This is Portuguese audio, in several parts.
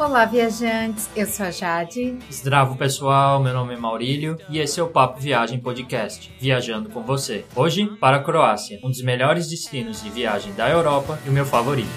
Olá, viajantes! Eu sou a Jade. Zdravo, pessoal! Meu nome é Maurílio e esse é o Papo Viagem Podcast, viajando com você. Hoje, para a Croácia, um dos melhores destinos de viagem da Europa e o meu favorito.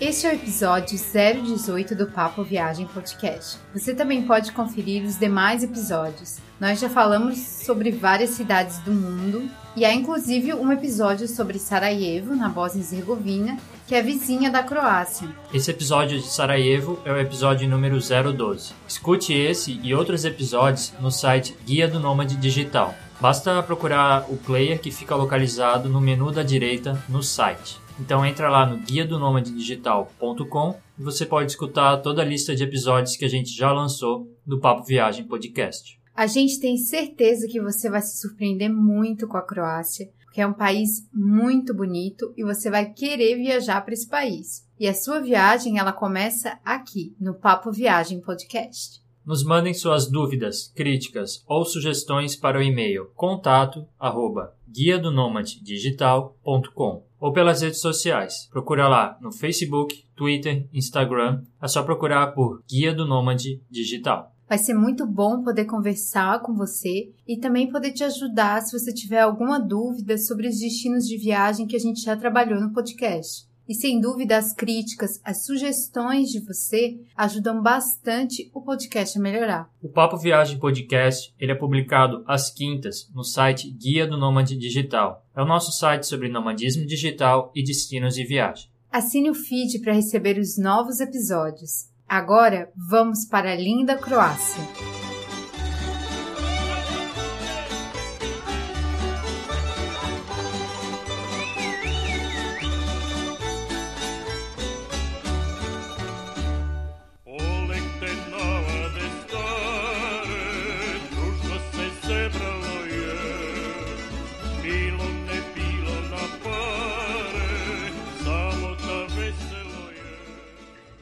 Este é o episódio 018 do Papo Viagem Podcast. Você também pode conferir os demais episódios. Nós já falamos sobre várias cidades do mundo e há inclusive um episódio sobre Sarajevo, na Bósnia e Herzegovina, que é vizinha da Croácia. Esse episódio de Sarajevo é o episódio número 012. Escute esse e outros episódios no site Guia do Nômade Digital. Basta procurar o player que fica localizado no menu da direita no site. Então entra lá no guia do digital.com e você pode escutar toda a lista de episódios que a gente já lançou do Papo Viagem Podcast. A gente tem certeza que você vai se surpreender muito com a Croácia, porque é um país muito bonito e você vai querer viajar para esse país. E a sua viagem ela começa aqui no Papo Viagem Podcast. Nos mandem suas dúvidas, críticas ou sugestões para o e-mail contato arroba guia do digital.com ou pelas redes sociais. Procura lá no Facebook, Twitter, Instagram. É só procurar por Guia do Nômade Digital. Vai ser muito bom poder conversar com você e também poder te ajudar se você tiver alguma dúvida sobre os destinos de viagem que a gente já trabalhou no podcast. E sem dúvida, as críticas, as sugestões de você ajudam bastante o podcast a melhorar. O Papo Viagem Podcast ele é publicado às quintas no site Guia do Nômade Digital. É o nosso site sobre nomadismo digital e destinos de viagem. Assine o feed para receber os novos episódios. Agora vamos para a linda Croácia.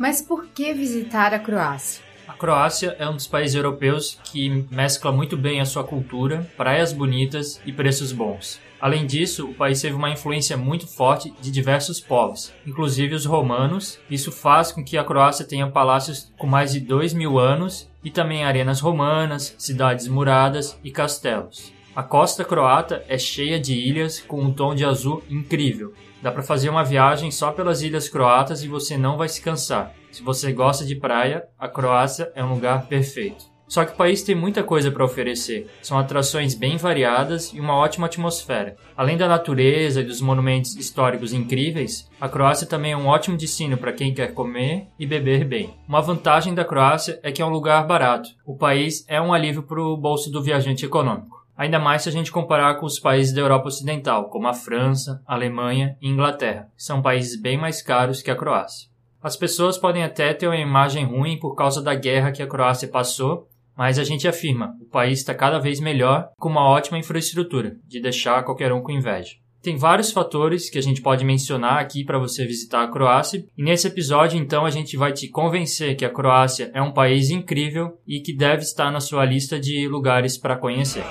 Mas por que visitar a Croácia? A Croácia é um dos países europeus que mescla muito bem a sua cultura, praias bonitas e preços bons. Além disso, o país teve uma influência muito forte de diversos povos, inclusive os romanos. Isso faz com que a Croácia tenha palácios com mais de dois mil anos e também arenas romanas, cidades muradas e castelos. A costa croata é cheia de ilhas com um tom de azul incrível. Dá para fazer uma viagem só pelas ilhas croatas e você não vai se cansar. Se você gosta de praia, a Croácia é um lugar perfeito. Só que o país tem muita coisa para oferecer. São atrações bem variadas e uma ótima atmosfera. Além da natureza e dos monumentos históricos incríveis, a Croácia também é um ótimo destino para quem quer comer e beber bem. Uma vantagem da Croácia é que é um lugar barato. O país é um alívio para o bolso do viajante econômico ainda mais se a gente comparar com os países da Europa Ocidental, como a França, a Alemanha e Inglaterra, que são países bem mais caros que a Croácia. As pessoas podem até ter uma imagem ruim por causa da guerra que a Croácia passou, mas a gente afirma, o país está cada vez melhor com uma ótima infraestrutura, de deixar qualquer um com inveja. Tem vários fatores que a gente pode mencionar aqui para você visitar a Croácia, e nesse episódio então a gente vai te convencer que a Croácia é um país incrível e que deve estar na sua lista de lugares para conhecer.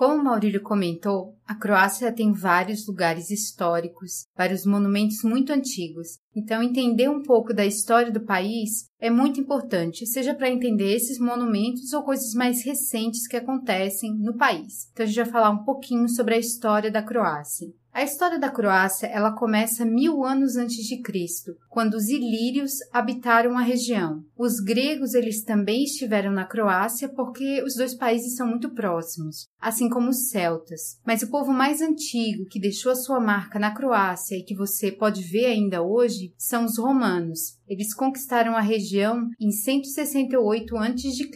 Como o Maurílio comentou, a Croácia tem vários lugares históricos, vários monumentos muito antigos. Então, entender um pouco da história do país é muito importante, seja para entender esses monumentos ou coisas mais recentes que acontecem no país. Então, a gente vai falar um pouquinho sobre a história da Croácia. A história da Croácia ela começa mil anos antes de Cristo, quando os ilírios habitaram a região. Os gregos eles também estiveram na Croácia porque os dois países são muito próximos, assim como os celtas. Mas o povo mais antigo que deixou a sua marca na Croácia e que você pode ver ainda hoje são os romanos. Eles conquistaram a região em 168 a.C.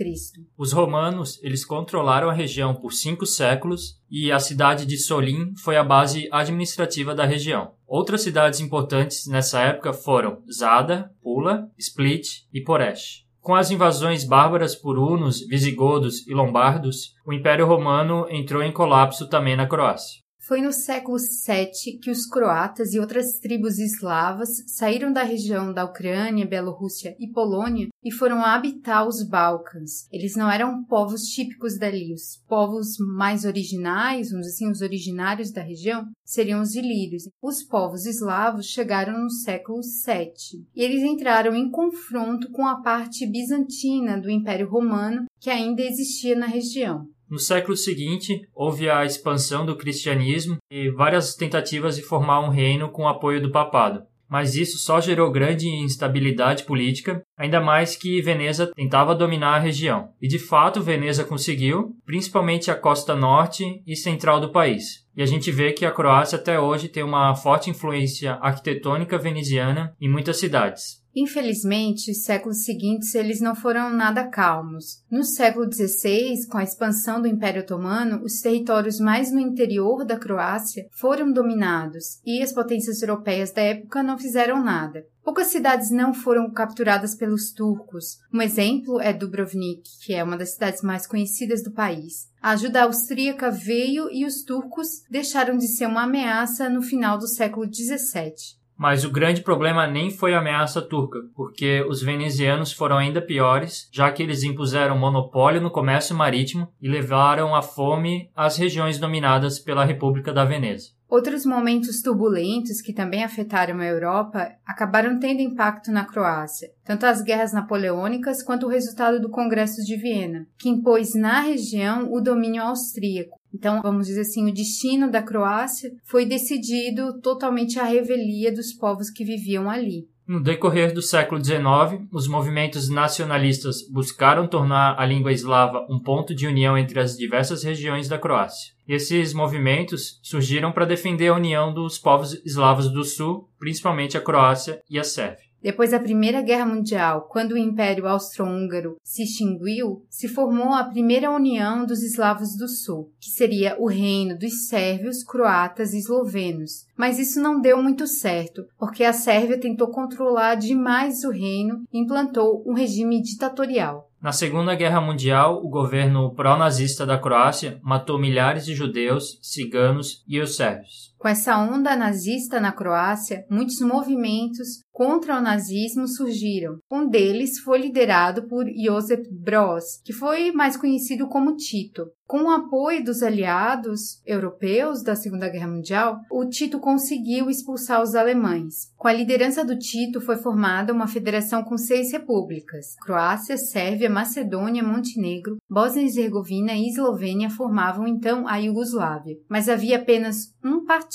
Os romanos, eles controlaram a região por cinco séculos e a cidade de Solim foi a base administrativa da região. Outras cidades importantes nessa época foram Zadar, Pula, Split e Poresh. Com as invasões bárbaras por hunos, visigodos e lombardos, o Império Romano entrou em colapso também na Croácia. Foi no século VII que os croatas e outras tribos eslavas saíram da região da Ucrânia, Bielorrússia e Polônia e foram habitar os Balcãs. Eles não eram povos típicos dali, os povos mais originais, vamos dizer assim, os originários da região, seriam os ilírios. Os povos eslavos chegaram no século VII e eles entraram em confronto com a parte bizantina do Império Romano que ainda existia na região. No século seguinte, houve a expansão do cristianismo e várias tentativas de formar um reino com o apoio do papado. Mas isso só gerou grande instabilidade política, ainda mais que Veneza tentava dominar a região. E de fato, Veneza conseguiu, principalmente a costa norte e central do país. E a gente vê que a Croácia até hoje tem uma forte influência arquitetônica veneziana em muitas cidades. Infelizmente, os séculos seguintes eles não foram nada calmos. No século XVI, com a expansão do Império Otomano, os territórios mais no interior da Croácia foram dominados e as potências europeias da época não fizeram nada. Poucas cidades não foram capturadas pelos turcos. Um exemplo é Dubrovnik, que é uma das cidades mais conhecidas do país. A ajuda austríaca veio e os turcos deixaram de ser uma ameaça no final do século XVII. Mas o grande problema nem foi a ameaça turca, porque os venezianos foram ainda piores, já que eles impuseram monopólio no comércio marítimo e levaram a fome às regiões dominadas pela República da Veneza. Outros momentos turbulentos que também afetaram a Europa acabaram tendo impacto na Croácia, tanto as guerras napoleônicas quanto o resultado do Congresso de Viena, que impôs na região o domínio austríaco. Então, vamos dizer assim, o destino da Croácia foi decidido totalmente à revelia dos povos que viviam ali. No decorrer do século XIX, os movimentos nacionalistas buscaram tornar a língua eslava um ponto de união entre as diversas regiões da Croácia. Esses movimentos surgiram para defender a união dos povos eslavos do Sul, principalmente a Croácia e a Sérvia. Depois da Primeira Guerra Mundial, quando o Império Austro-Húngaro se extinguiu, se formou a primeira união dos eslavos do Sul, que seria o reino dos sérvios, croatas e eslovenos. Mas isso não deu muito certo, porque a Sérvia tentou controlar demais o reino e implantou um regime ditatorial. Na Segunda Guerra Mundial, o governo pró-nazista da Croácia matou milhares de judeus, ciganos e os sérvios. Com essa onda nazista na Croácia, muitos movimentos contra o nazismo surgiram. Um deles foi liderado por Josip Broz, que foi mais conhecido como Tito. Com o apoio dos aliados europeus da Segunda Guerra Mundial, o Tito conseguiu expulsar os alemães. Com a liderança do Tito foi formada uma federação com seis repúblicas. Croácia, Sérvia, Macedônia, Montenegro, Bósnia e Herzegovina e Eslovênia formavam então a Iugoslávia, mas havia apenas um partido.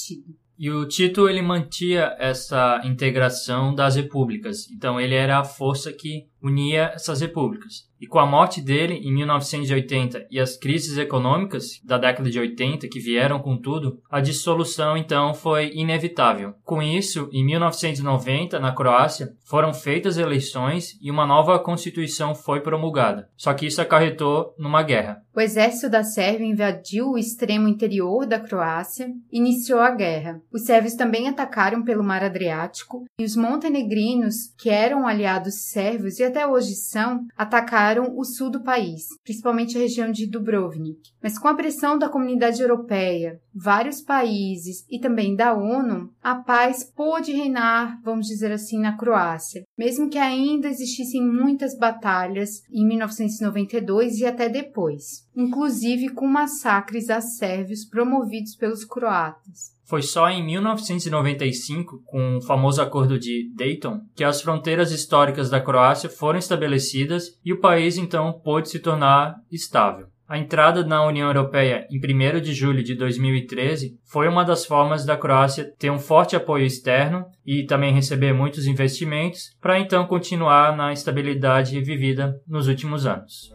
E o Tito ele mantinha essa integração das repúblicas. Então ele era a força que unia essas repúblicas. E com a morte dele em 1980 e as crises econômicas da década de 80 que vieram com tudo, a dissolução então foi inevitável. Com isso, em 1990, na Croácia, foram feitas eleições e uma nova constituição foi promulgada. Só que isso acarretou numa guerra. O exército da Sérvia invadiu o extremo interior da Croácia e iniciou a guerra. Os sérvios também atacaram pelo Mar Adriático e os montenegrinos, que eram aliados sérvios e até hoje são, atacaram o sul do país, principalmente a região de Dubrovnik. Mas com a pressão da comunidade europeia, vários países e também da ONU, a paz pôde reinar, vamos dizer assim, na Croácia, mesmo que ainda existissem muitas batalhas em 1992 e até depois, inclusive com massacres a sérvios promovidos pelos croatas. Foi só em 1995, com o famoso Acordo de Dayton, que as fronteiras históricas da Croácia foram estabelecidas e o país então pôde se tornar estável. A entrada na União Europeia em 1 de julho de 2013 foi uma das formas da Croácia ter um forte apoio externo e também receber muitos investimentos para então continuar na estabilidade vivida nos últimos anos.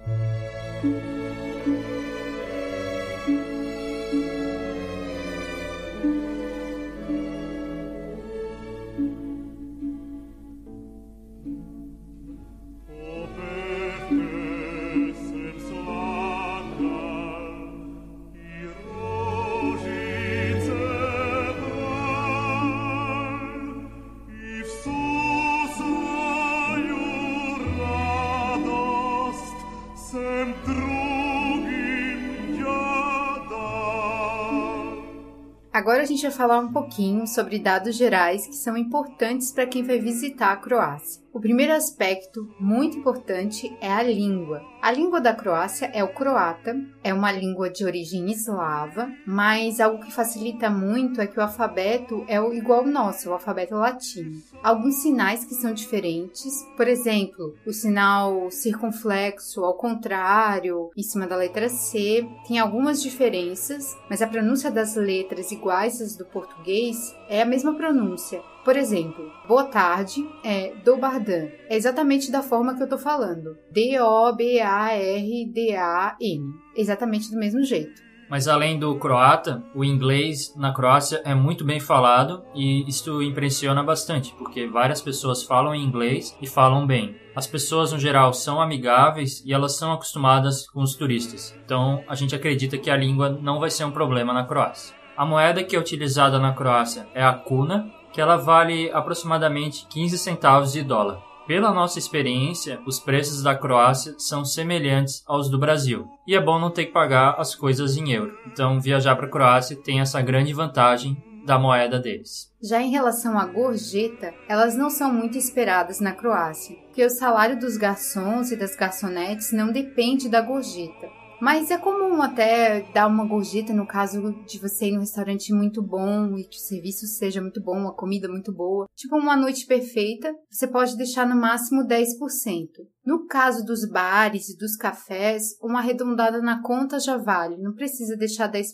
Gente falar um pouquinho sobre dados gerais que são importantes para quem vai visitar a Croácia. O primeiro aspecto muito importante é a língua. A língua da Croácia é o croata, é uma língua de origem eslava, mas algo que facilita muito é que o alfabeto é igual ao nosso, o alfabeto latino. Alguns sinais que são diferentes, por exemplo, o sinal circunflexo ao contrário, em cima da letra C, tem algumas diferenças, mas a pronúncia das letras iguais às do português é a mesma pronúncia. Por exemplo, boa tarde é Dobardan. É exatamente da forma que eu tô falando. D-O-B-A-R-D-A-N. Exatamente do mesmo jeito. Mas além do croata, o inglês na Croácia é muito bem falado e isto impressiona bastante, porque várias pessoas falam inglês e falam bem. As pessoas no geral são amigáveis e elas são acostumadas com os turistas. Então a gente acredita que a língua não vai ser um problema na Croácia. A moeda que é utilizada na Croácia é a kuna, que ela vale aproximadamente 15 centavos de dólar. Pela nossa experiência, os preços da Croácia são semelhantes aos do Brasil, e é bom não ter que pagar as coisas em euro. Então, viajar para a Croácia tem essa grande vantagem da moeda deles. Já em relação à gorjeta, elas não são muito esperadas na Croácia, porque o salário dos garçons e das garçonetes não depende da gorjeta. Mas é comum até dar uma gorjeta no caso de você ir num restaurante muito bom e que o serviço seja muito bom, a comida muito boa. Tipo uma noite perfeita, você pode deixar no máximo 10%. No caso dos bares e dos cafés, uma arredondada na conta já vale, não precisa deixar 10%.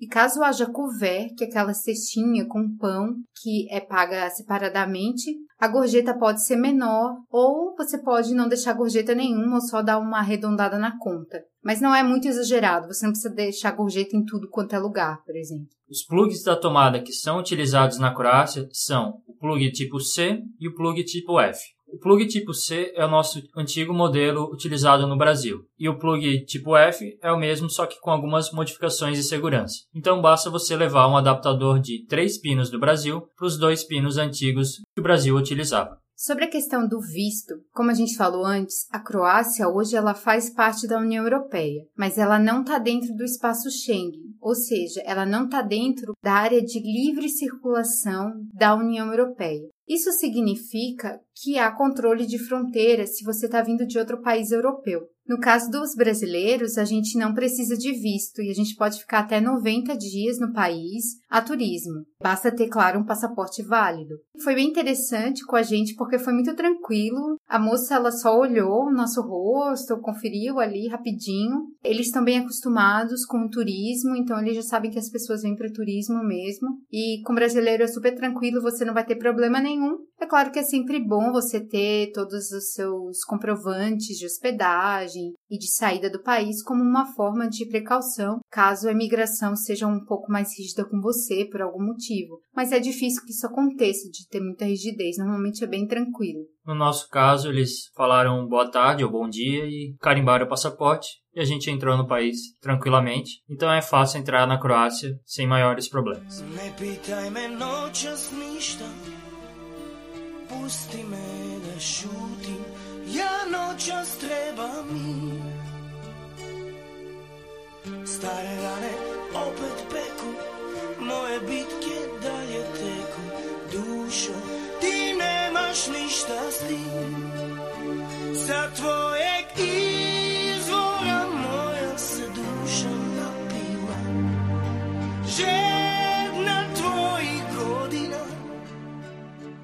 E caso haja couvert, que é aquela cestinha com pão que é paga separadamente, a gorjeta pode ser menor ou você pode não deixar gorjeta nenhuma ou só dar uma arredondada na conta. Mas não é muito exagerado, você não precisa deixar gorjeta em tudo quanto é lugar, por exemplo. Os plugs da tomada que são utilizados na Croácia são o plug tipo C e o plug tipo F. O plug tipo C é o nosso antigo modelo utilizado no Brasil, e o plug tipo F é o mesmo, só que com algumas modificações de segurança. Então basta você levar um adaptador de 3 pinos do Brasil para os dois pinos antigos que o Brasil utilizava. Sobre a questão do visto, como a gente falou antes, a Croácia hoje ela faz parte da União Europeia, mas ela não está dentro do espaço Schengen, ou seja, ela não está dentro da área de livre circulação da União Europeia. Isso significa que há controle de fronteiras se você está vindo de outro país europeu. No caso dos brasileiros, a gente não precisa de visto e a gente pode ficar até 90 dias no país a turismo. Basta ter, claro, um passaporte válido. Foi bem interessante com a gente porque foi muito tranquilo. A moça ela só olhou o nosso rosto, conferiu ali rapidinho. Eles estão bem acostumados com o turismo, então eles já sabem que as pessoas vêm para turismo mesmo. E com brasileiro é super tranquilo, você não vai ter problema nenhum. É claro que é sempre bom você ter todos os seus comprovantes de hospedagem e de saída do país como uma forma de precaução, caso a imigração seja um pouco mais rígida com você por algum motivo. Mas é difícil que isso aconteça, de ter muita rigidez, normalmente é bem tranquilo. No nosso caso, eles falaram boa tarde ou bom dia e carimbaram o passaporte e a gente entrou no país tranquilamente. Então é fácil entrar na Croácia sem maiores problemas. Pusti me da šutim Ja noćas treba mi Stare rane opet peku Moje bitke dalje teku. Dušo, ti nemaš ništa s tim. Sa tvojeg izvora moja se duša napila. Želim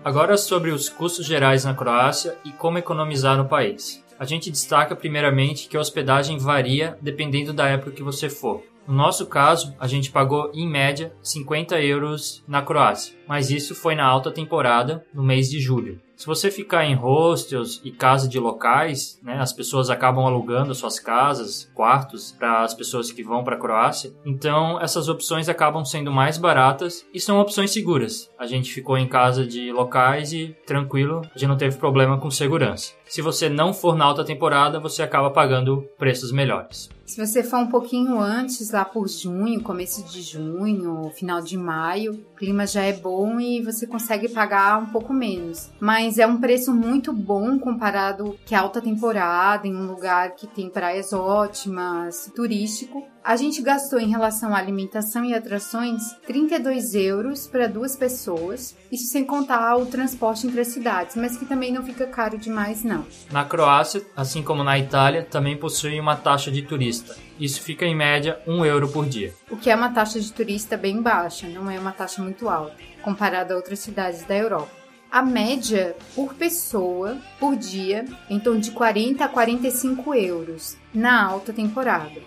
Agora sobre os custos gerais na Croácia e como economizar no país. A gente destaca primeiramente que a hospedagem varia dependendo da época que você for. No nosso caso, a gente pagou em média 50 euros na Croácia, mas isso foi na alta temporada, no mês de julho. Se você ficar em hostels e casa de locais, né, as pessoas acabam alugando suas casas, quartos para as pessoas que vão para a Croácia. Então, essas opções acabam sendo mais baratas e são opções seguras. A gente ficou em casa de locais e tranquilo, a gente não teve problema com segurança. Se você não for na alta temporada, você acaba pagando preços melhores. Se você for um pouquinho antes, lá por junho, começo de junho, final de maio, o clima já é bom e você consegue pagar um pouco menos. Mas mas é um preço muito bom comparado que alta temporada em um lugar que tem praias ótimas, turístico. A gente gastou em relação à alimentação e atrações 32 euros para duas pessoas, isso sem contar o transporte entre as cidades, mas que também não fica caro demais não. Na Croácia, assim como na Itália, também possui uma taxa de turista. Isso fica em média 1 euro por dia. O que é uma taxa de turista bem baixa, não é uma taxa muito alta, comparada a outras cidades da Europa a média por pessoa por dia em torno de 40 a 45 euros na alta temporada.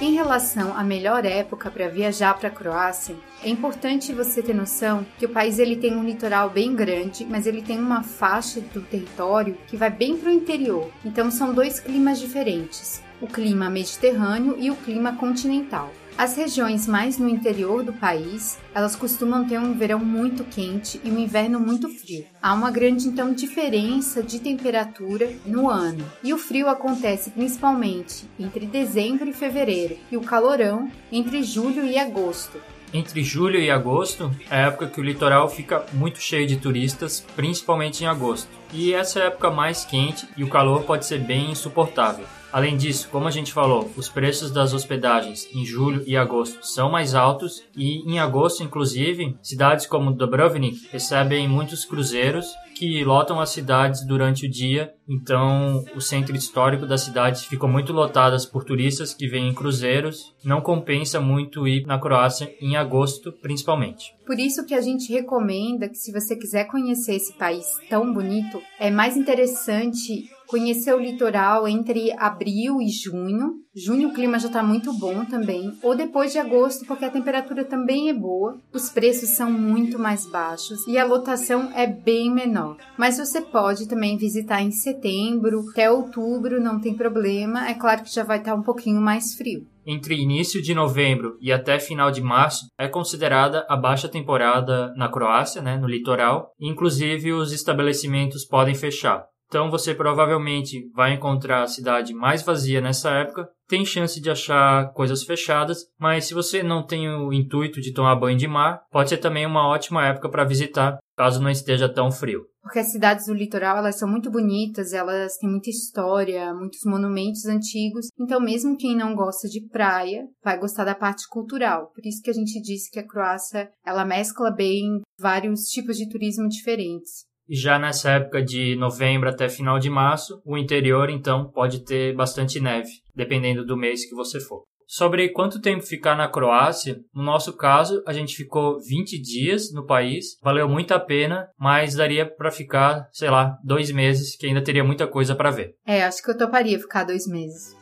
Em relação à melhor época para viajar para a Croácia, é importante você ter noção que o país ele tem um litoral bem grande, mas ele tem uma faixa do território que vai bem para o interior. Então são dois climas diferentes: o clima mediterrâneo e o clima continental. As regiões mais no interior do país, elas costumam ter um verão muito quente e um inverno muito frio. Há uma grande então diferença de temperatura no ano. E o frio acontece principalmente entre dezembro e fevereiro, e o calorão entre julho e agosto. Entre julho e agosto é a época que o litoral fica muito cheio de turistas, principalmente em agosto. E essa é a época mais quente e o calor pode ser bem insuportável. Além disso, como a gente falou, os preços das hospedagens em julho e agosto são mais altos e em agosto, inclusive, cidades como Dubrovnik recebem muitos cruzeiros que lotam as cidades durante o dia, então o centro histórico das cidades ficou muito lotadas por turistas que vêm em cruzeiros. Não compensa muito ir na Croácia em agosto, principalmente. Por isso que a gente recomenda que se você quiser conhecer esse país tão bonito, é mais interessante conhecer o litoral entre abril e junho. Junho o clima já está muito bom também. Ou depois de agosto, porque a temperatura também é boa. Os preços são muito mais baixos e a lotação é bem menor. Mas você pode também visitar em setembro, até outubro, não tem problema. É claro que já vai estar tá um pouquinho mais frio. Entre início de novembro e até final de março é considerada a baixa temporada na Croácia, né, no litoral. Inclusive os estabelecimentos podem fechar. Então você provavelmente vai encontrar a cidade mais vazia nessa época. Tem chance de achar coisas fechadas, mas se você não tem o intuito de tomar banho de mar, pode ser também uma ótima época para visitar, caso não esteja tão frio. Porque as cidades do litoral, elas são muito bonitas, elas têm muita história, muitos monumentos antigos. Então, mesmo quem não gosta de praia, vai gostar da parte cultural. Por isso que a gente disse que a Croácia, ela mescla bem vários tipos de turismo diferentes. E já nessa época de novembro até final de março, o interior então pode ter bastante neve, dependendo do mês que você for. Sobre quanto tempo ficar na Croácia, no nosso caso, a gente ficou 20 dias no país, valeu muito a pena, mas daria para ficar, sei lá, dois meses, que ainda teria muita coisa para ver. É, acho que eu toparia ficar dois meses.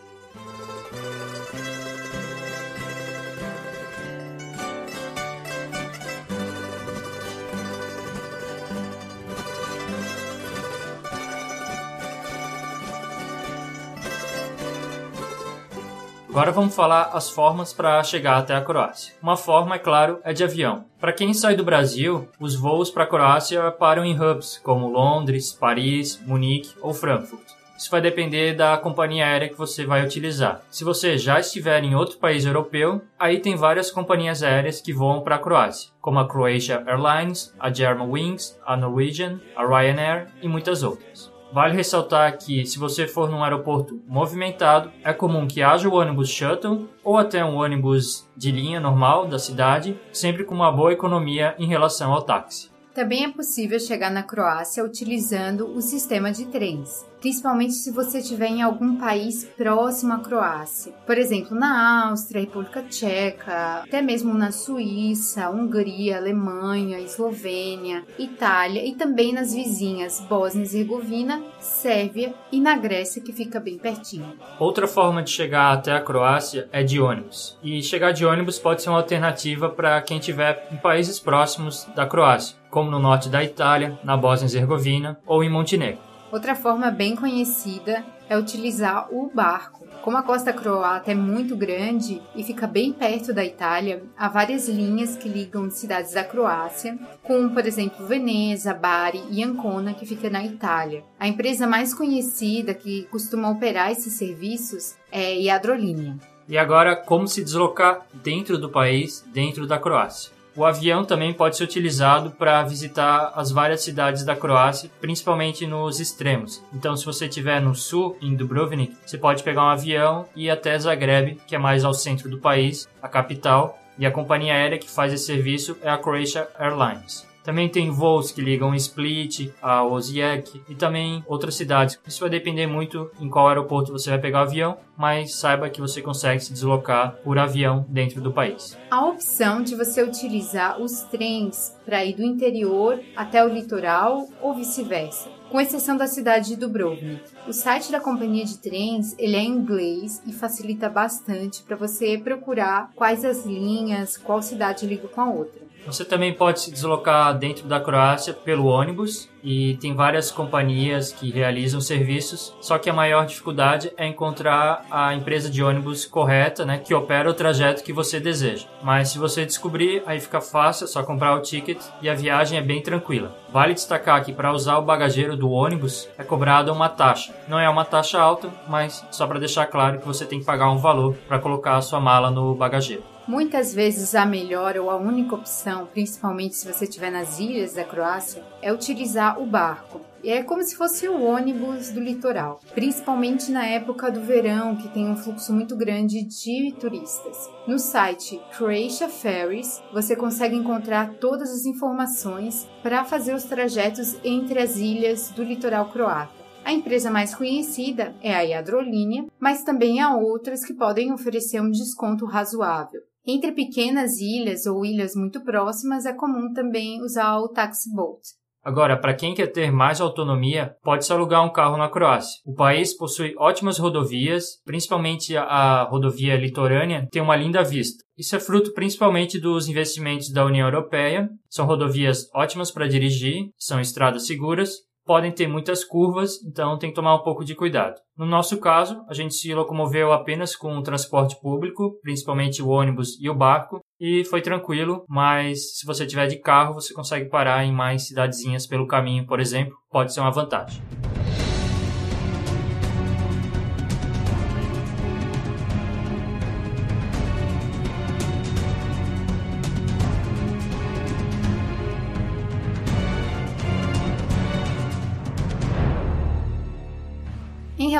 Agora vamos falar as formas para chegar até a Croácia. Uma forma, é claro, é de avião. Para quem sai do Brasil, os voos para a Croácia param em hubs como Londres, Paris, Munique ou Frankfurt. Isso vai depender da companhia aérea que você vai utilizar. Se você já estiver em outro país europeu, aí tem várias companhias aéreas que voam para a Croácia, como a Croatia Airlines, a Germanwings, a Norwegian, a Ryanair e muitas outras. Vale ressaltar que, se você for num aeroporto movimentado, é comum que haja o ônibus shuttle ou até um ônibus de linha normal da cidade, sempre com uma boa economia em relação ao táxi. Também é possível chegar na Croácia utilizando o sistema de trens principalmente se você estiver em algum país próximo à Croácia. Por exemplo, na Áustria, República Tcheca, até mesmo na Suíça, Hungria, Alemanha, Eslovênia, Itália e também nas vizinhas Bósnia e Herzegovina, Sérvia e na Grécia, que fica bem pertinho. Outra forma de chegar até a Croácia é de ônibus. E chegar de ônibus pode ser uma alternativa para quem estiver em países próximos da Croácia, como no norte da Itália, na Bósnia e Herzegovina ou em Montenegro. Outra forma bem conhecida é utilizar o barco. Como a costa croata é muito grande e fica bem perto da Itália, há várias linhas que ligam cidades da Croácia, como por exemplo Veneza, Bari e Ancona, que fica na Itália. A empresa mais conhecida que costuma operar esses serviços é a Iadrolinha. E agora, como se deslocar dentro do país, dentro da Croácia? O avião também pode ser utilizado para visitar as várias cidades da Croácia, principalmente nos extremos. Então, se você estiver no sul, em Dubrovnik, você pode pegar um avião e ir até Zagreb, que é mais ao centro do país, a capital, e a companhia aérea que faz esse serviço é a Croatia Airlines. Também tem voos que ligam Split, a Osijek e também outras cidades. Isso vai depender muito em qual aeroporto você vai pegar o avião, mas saiba que você consegue se deslocar por avião dentro do país. A opção de você utilizar os trens para ir do interior até o litoral ou vice-versa com exceção da cidade de Dubrovnik. O site da companhia de trens ele é em inglês e facilita bastante para você procurar quais as linhas, qual cidade liga com a outra. Você também pode se deslocar dentro da Croácia pelo ônibus e tem várias companhias que realizam serviços, só que a maior dificuldade é encontrar a empresa de ônibus correta, né, que opera o trajeto que você deseja. Mas se você descobrir, aí fica fácil, é só comprar o ticket e a viagem é bem tranquila. Vale destacar que para usar o bagageiro do ônibus é cobrada uma taxa. Não é uma taxa alta, mas só para deixar claro que você tem que pagar um valor para colocar a sua mala no bagageiro. Muitas vezes a melhor ou a única opção, principalmente se você estiver nas ilhas da Croácia, é utilizar o barco. É como se fosse o ônibus do litoral, principalmente na época do verão, que tem um fluxo muito grande de turistas. No site Croatia Ferries, você consegue encontrar todas as informações para fazer os trajetos entre as ilhas do litoral croata. A empresa mais conhecida é a Iadrolinha, mas também há outras que podem oferecer um desconto razoável. Entre pequenas ilhas ou ilhas muito próximas, é comum também usar o taxi boat. Agora, para quem quer ter mais autonomia, pode-se alugar um carro na Croácia. O país possui ótimas rodovias, principalmente a rodovia litorânea tem uma linda vista. Isso é fruto principalmente dos investimentos da União Europeia. São rodovias ótimas para dirigir, são estradas seguras podem ter muitas curvas, então tem que tomar um pouco de cuidado. No nosso caso, a gente se locomoveu apenas com o transporte público, principalmente o ônibus e o barco, e foi tranquilo, mas se você tiver de carro, você consegue parar em mais cidadezinhas pelo caminho, por exemplo, pode ser uma vantagem.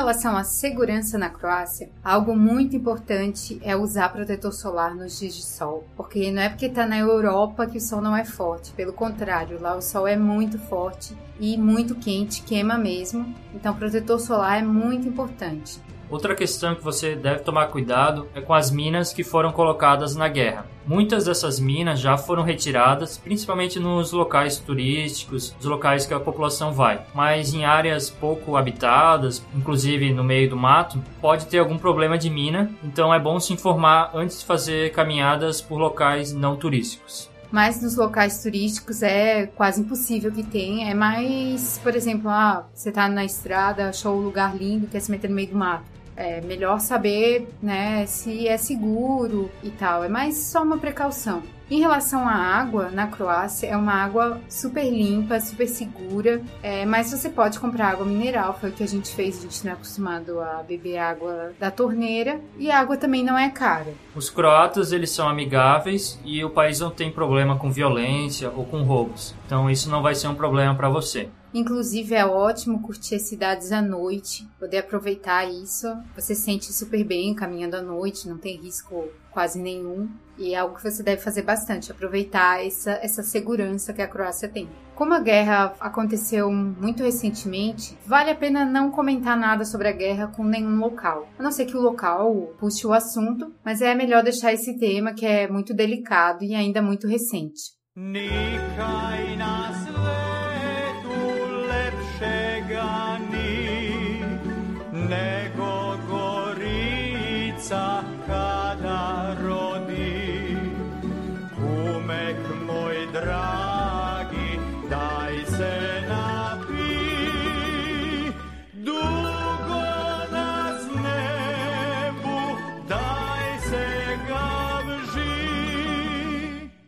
Relação à segurança na Croácia, algo muito importante é usar protetor solar nos dias de sol, porque não é porque está na Europa que o sol não é forte, pelo contrário, lá o sol é muito forte e muito quente, queima mesmo, então protetor solar é muito importante. Outra questão que você deve tomar cuidado é com as minas que foram colocadas na guerra. Muitas dessas minas já foram retiradas, principalmente nos locais turísticos, os locais que a população vai. Mas em áreas pouco habitadas, inclusive no meio do mato, pode ter algum problema de mina, então é bom se informar antes de fazer caminhadas por locais não turísticos mas nos locais turísticos é quase impossível que tenha. É mais, por exemplo, ah, você tá na estrada, achou um lugar lindo, quer se meter no meio do mato é melhor saber, né, se é seguro e tal. É mais só uma precaução. Em relação à água, na Croácia é uma água super limpa, super segura, é, mas você pode comprar água mineral, foi o que a gente fez, a gente não é acostumado a beber água da torneira e a água também não é cara. Os croatas eles são amigáveis e o país não tem problema com violência ou com roubos, então isso não vai ser um problema para você. Inclusive é ótimo curtir as cidades à noite, poder aproveitar isso. Você se sente super bem caminhando à noite, não tem risco quase nenhum. E é algo que você deve fazer bastante, aproveitar essa, essa segurança que a Croácia tem. Como a guerra aconteceu muito recentemente, vale a pena não comentar nada sobre a guerra com nenhum local. A não ser que o local puxe o assunto, mas é melhor deixar esse tema que é muito delicado e ainda muito recente.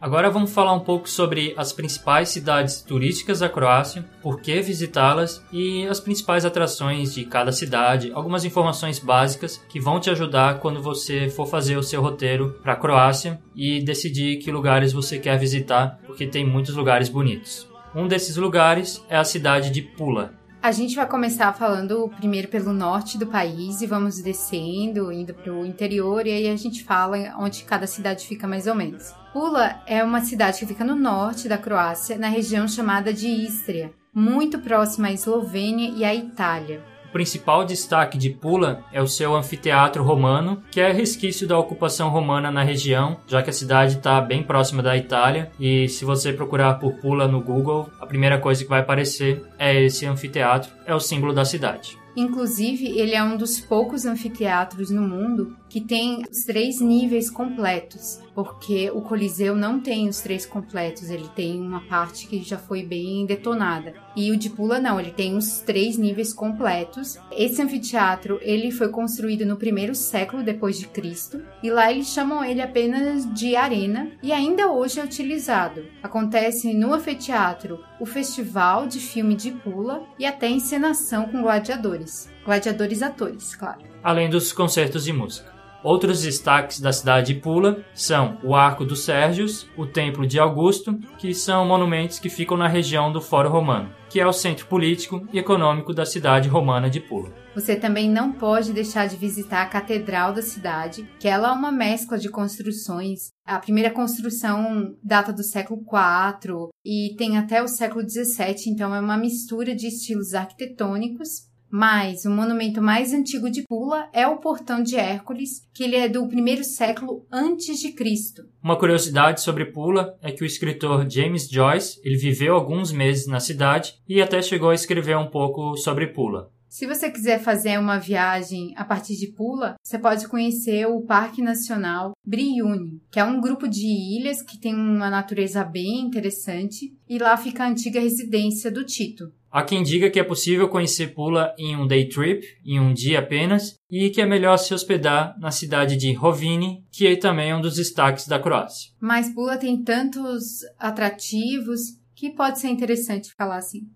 Agora vamos falar um pouco sobre as principais cidades turísticas da Croácia, por que visitá-las e as principais atrações de cada cidade, algumas informações básicas que vão te ajudar quando você for fazer o seu roteiro para a Croácia e decidir que lugares você quer visitar, porque tem muitos lugares bonitos. Um desses lugares é a cidade de Pula. A gente vai começar falando primeiro pelo norte do país e vamos descendo, indo para o interior, e aí a gente fala onde cada cidade fica mais ou menos. Pula é uma cidade que fica no norte da Croácia, na região chamada de Istria, muito próxima à Eslovênia e à Itália. O principal destaque de Pula é o seu anfiteatro romano, que é resquício da ocupação romana na região, já que a cidade está bem próxima da Itália. E se você procurar por Pula no Google, a primeira coisa que vai aparecer é esse anfiteatro, é o símbolo da cidade. Inclusive, ele é um dos poucos anfiteatros no mundo que tem os três níveis completos, porque o Coliseu não tem os três completos, ele tem uma parte que já foi bem detonada. E o de Pula não, ele tem os três níveis completos. Esse anfiteatro, ele foi construído no primeiro século depois de Cristo, e lá eles chamam ele apenas de arena e ainda hoje é utilizado. Acontece no anfiteatro o festival de filme de Pula e até encenação com gladiadores. Gladiadores atores, claro. Além dos concertos de música. Outros destaques da cidade de Pula são o Arco dos Sérgios, o Templo de Augusto, que são monumentos que ficam na região do Fórum Romano, que é o centro político e econômico da cidade romana de Pula. Você também não pode deixar de visitar a Catedral da cidade, que ela é uma mescla de construções. A primeira construção data do século IV e tem até o século XVII, então é uma mistura de estilos arquitetônicos mas o monumento mais antigo de Pula é o Portão de Hércules, que ele é do primeiro século antes de Cristo. Uma curiosidade sobre Pula é que o escritor James Joyce ele viveu alguns meses na cidade e até chegou a escrever um pouco sobre Pula. Se você quiser fazer uma viagem a partir de Pula, você pode conhecer o Parque Nacional Briuni, que é um grupo de ilhas que tem uma natureza bem interessante, e lá fica a antiga residência do Tito. Há quem diga que é possível conhecer Pula em um day trip, em um dia apenas, e que é melhor se hospedar na cidade de Rovini, que também é um dos destaques da Croácia. Mas Pula tem tantos atrativos que pode ser interessante falar assim.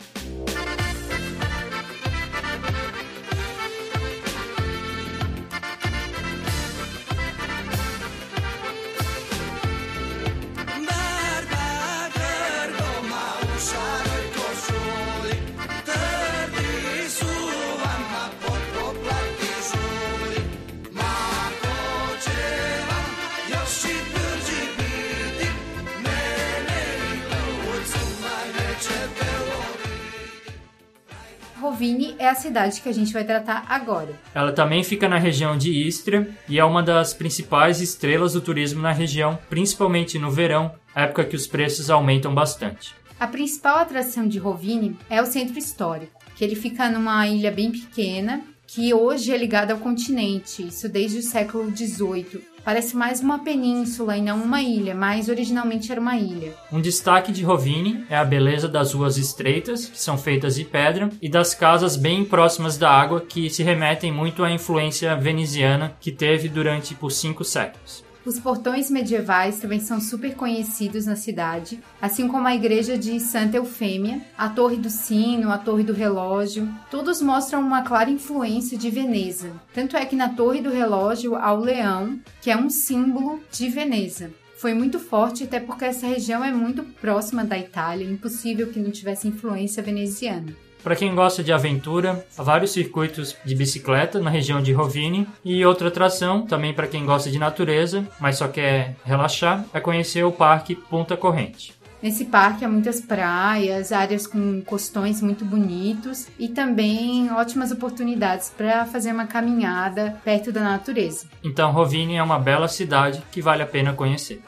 Rovini é a cidade que a gente vai tratar agora. Ela também fica na região de Istria e é uma das principais estrelas do turismo na região, principalmente no verão, época que os preços aumentam bastante. A principal atração de Rovini é o centro histórico, que ele fica numa ilha bem pequena, que hoje é ligada ao continente, isso desde o século XVIII. Parece mais uma península e não uma ilha, mas originalmente era uma ilha. Um destaque de Rovini é a beleza das ruas estreitas, que são feitas de pedra, e das casas bem próximas da água, que se remetem muito à influência veneziana que teve durante por cinco séculos. Os portões medievais também são super conhecidos na cidade, assim como a igreja de Santa Eufêmia, a Torre do Sino, a Torre do Relógio. Todos mostram uma clara influência de Veneza. Tanto é que na Torre do Relógio há o leão, que é um símbolo de Veneza foi muito forte, até porque essa região é muito próxima da Itália, impossível que não tivesse influência veneziana. Para quem gosta de aventura, há vários circuitos de bicicleta na região de Rovini e outra atração, também para quem gosta de natureza, mas só quer relaxar, é conhecer o Parque Punta Corrente. Nesse parque há muitas praias, áreas com costões muito bonitos e também ótimas oportunidades para fazer uma caminhada perto da natureza. Então, Rovini é uma bela cidade que vale a pena conhecer.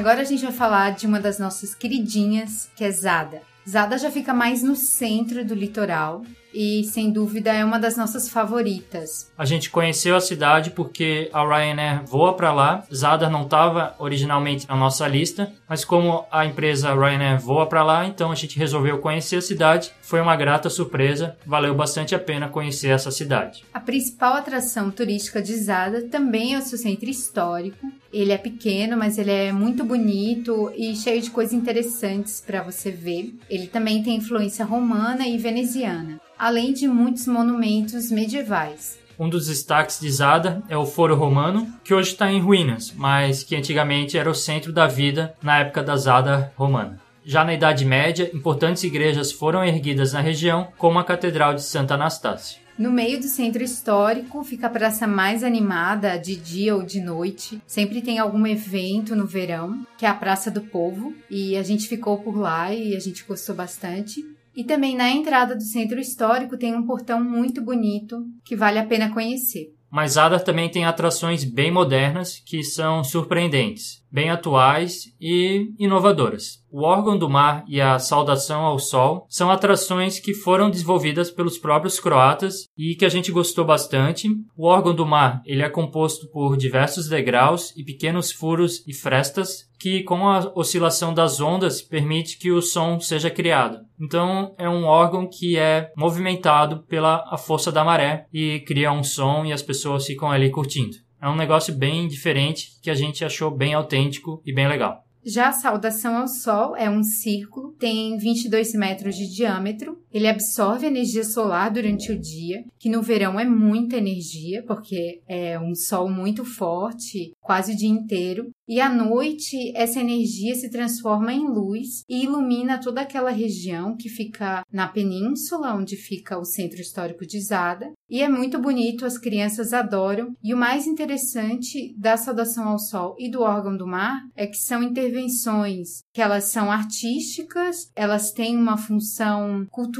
Agora a gente vai falar de uma das nossas queridinhas, que é Zada. Zada já fica mais no centro do litoral e sem dúvida é uma das nossas favoritas. A gente conheceu a cidade porque a Ryanair voa para lá. Zadar não estava originalmente na nossa lista, mas como a empresa Ryanair voa para lá, então a gente resolveu conhecer a cidade. Foi uma grata surpresa, valeu bastante a pena conhecer essa cidade. A principal atração turística de Zadar também é o seu centro histórico. Ele é pequeno, mas ele é muito bonito e cheio de coisas interessantes para você ver. Ele também tem influência romana e veneziana além de muitos monumentos medievais. Um dos destaques de Zada é o Foro Romano, que hoje está em ruínas, mas que antigamente era o centro da vida na época da Zada romana. Já na Idade Média, importantes igrejas foram erguidas na região, como a Catedral de Santa Anastácia. No meio do centro histórico fica a praça mais animada de dia ou de noite. Sempre tem algum evento no verão, que é a Praça do Povo, e a gente ficou por lá e a gente gostou bastante. E também na entrada do centro histórico tem um portão muito bonito que vale a pena conhecer. Mas Adar também tem atrações bem modernas que são surpreendentes, bem atuais e inovadoras. O órgão do mar e a saudação ao sol são atrações que foram desenvolvidas pelos próprios croatas e que a gente gostou bastante. O órgão do mar ele é composto por diversos degraus e pequenos furos e frestas que, com a oscilação das ondas, permite que o som seja criado. Então, é um órgão que é movimentado pela a força da maré e cria um som e as pessoas ficam ali curtindo. É um negócio bem diferente que a gente achou bem autêntico e bem legal. Já a saudação ao Sol é um círculo, tem 22 metros de diâmetro. Ele absorve energia solar durante o dia, que no verão é muita energia, porque é um sol muito forte, quase o dia inteiro. E à noite, essa energia se transforma em luz e ilumina toda aquela região que fica na península, onde fica o centro histórico de Zada. E é muito bonito, as crianças adoram. E o mais interessante da saudação ao sol e do órgão do mar é que são intervenções que elas são artísticas, elas têm uma função cultural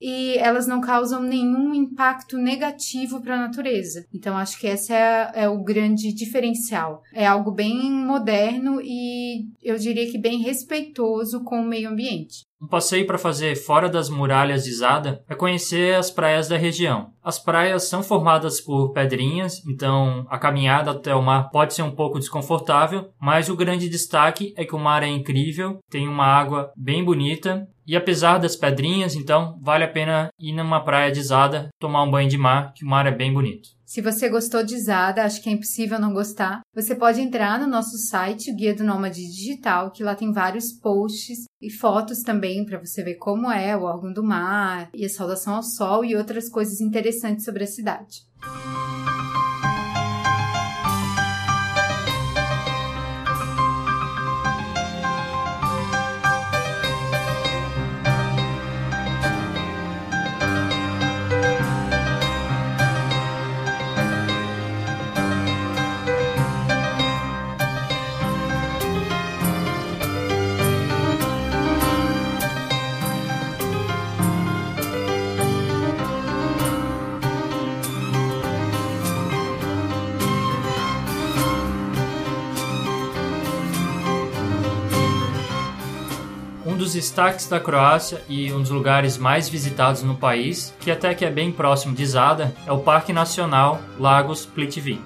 e elas não causam nenhum impacto negativo para a natureza. Então acho que esse é, é, o grande diferencial. É algo bem moderno e eu diria que bem respeitoso com o meio ambiente. Um passeio para fazer fora das muralhas de Zada é conhecer as praias da região. As praias são formadas por pedrinhas, então a caminhada até o mar pode ser um pouco desconfortável, mas o grande destaque é que o mar é incrível, tem uma água bem bonita e apesar das pedrinhas, então vale a pena ir numa praia de Zada tomar um banho de mar, que o mar é bem bonito. Se você gostou de Zada, acho que é impossível não gostar. Você pode entrar no nosso site, o Guia do Nômade Digital, que lá tem vários posts e fotos também para você ver como é o órgão do mar e a saudação ao sol e outras coisas interessantes sobre a cidade. Destaques da Croácia e um dos lugares mais visitados no país, que até que é bem próximo de Zadar, é o Parque Nacional Lagos Plitvik.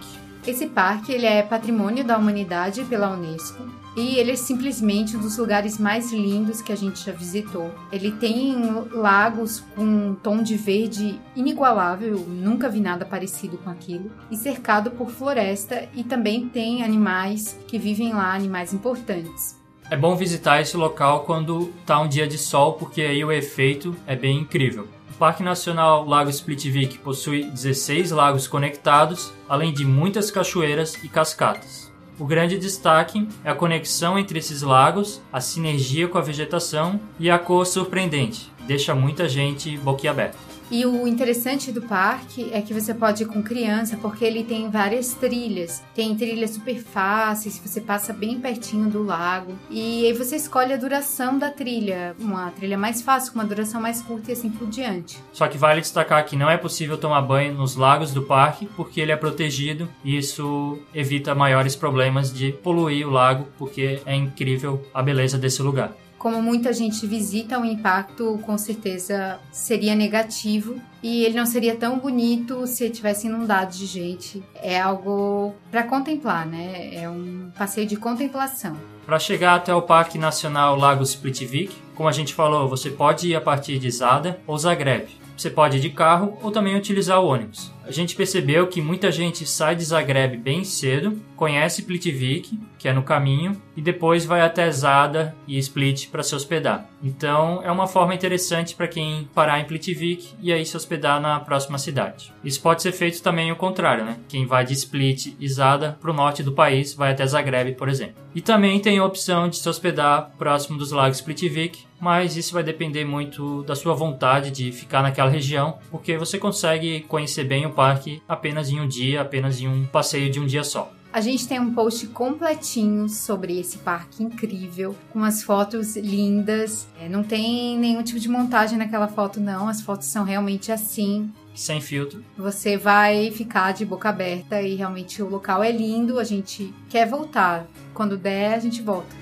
Esse parque ele é patrimônio da humanidade pela Unesco e ele é simplesmente um dos lugares mais lindos que a gente já visitou. Ele tem lagos com um tom de verde inigualável, nunca vi nada parecido com aquilo, e cercado por floresta e também tem animais que vivem lá, animais importantes. É bom visitar esse local quando tá um dia de sol, porque aí o efeito é bem incrível. O Parque Nacional Lago Splitvik possui 16 lagos conectados, além de muitas cachoeiras e cascatas. O grande destaque é a conexão entre esses lagos, a sinergia com a vegetação e a cor surpreendente, deixa muita gente boquiaberta. E o interessante do parque é que você pode ir com criança, porque ele tem várias trilhas. Tem trilhas super fáceis, você passa bem pertinho do lago. E aí você escolhe a duração da trilha. Uma trilha mais fácil, com uma duração mais curta e assim por diante. Só que vale destacar que não é possível tomar banho nos lagos do parque, porque ele é protegido. E isso evita maiores problemas de poluir o lago, porque é incrível a beleza desse lugar. Como muita gente visita, o impacto com certeza seria negativo e ele não seria tão bonito se tivesse inundado de gente. É algo para contemplar, né? É um passeio de contemplação. Para chegar até o Parque Nacional Lago Splitvik, como a gente falou, você pode ir a partir de Zada ou Zagreb. Você pode ir de carro ou também utilizar o ônibus. A gente percebeu que muita gente sai de Zagreb bem cedo, conhece Plitvik, que é no caminho, e depois vai até Zada e Split para se hospedar. Então é uma forma interessante para quem parar em Plitvik e aí se hospedar na próxima cidade. Isso pode ser feito também o contrário, né? Quem vai de Split e Zada para o norte do país vai até Zagreb, por exemplo. E também tem a opção de se hospedar próximo dos lagos Plitvik, mas isso vai depender muito da sua vontade de ficar naquela região, porque você consegue conhecer bem o parque apenas em um dia, apenas em um passeio de um dia só. A gente tem um post completinho sobre esse parque incrível, com as fotos lindas. É, não tem nenhum tipo de montagem naquela foto, não. As fotos são realmente assim. Sem filtro. Você vai ficar de boca aberta e realmente o local é lindo. A gente quer voltar. Quando der, a gente volta.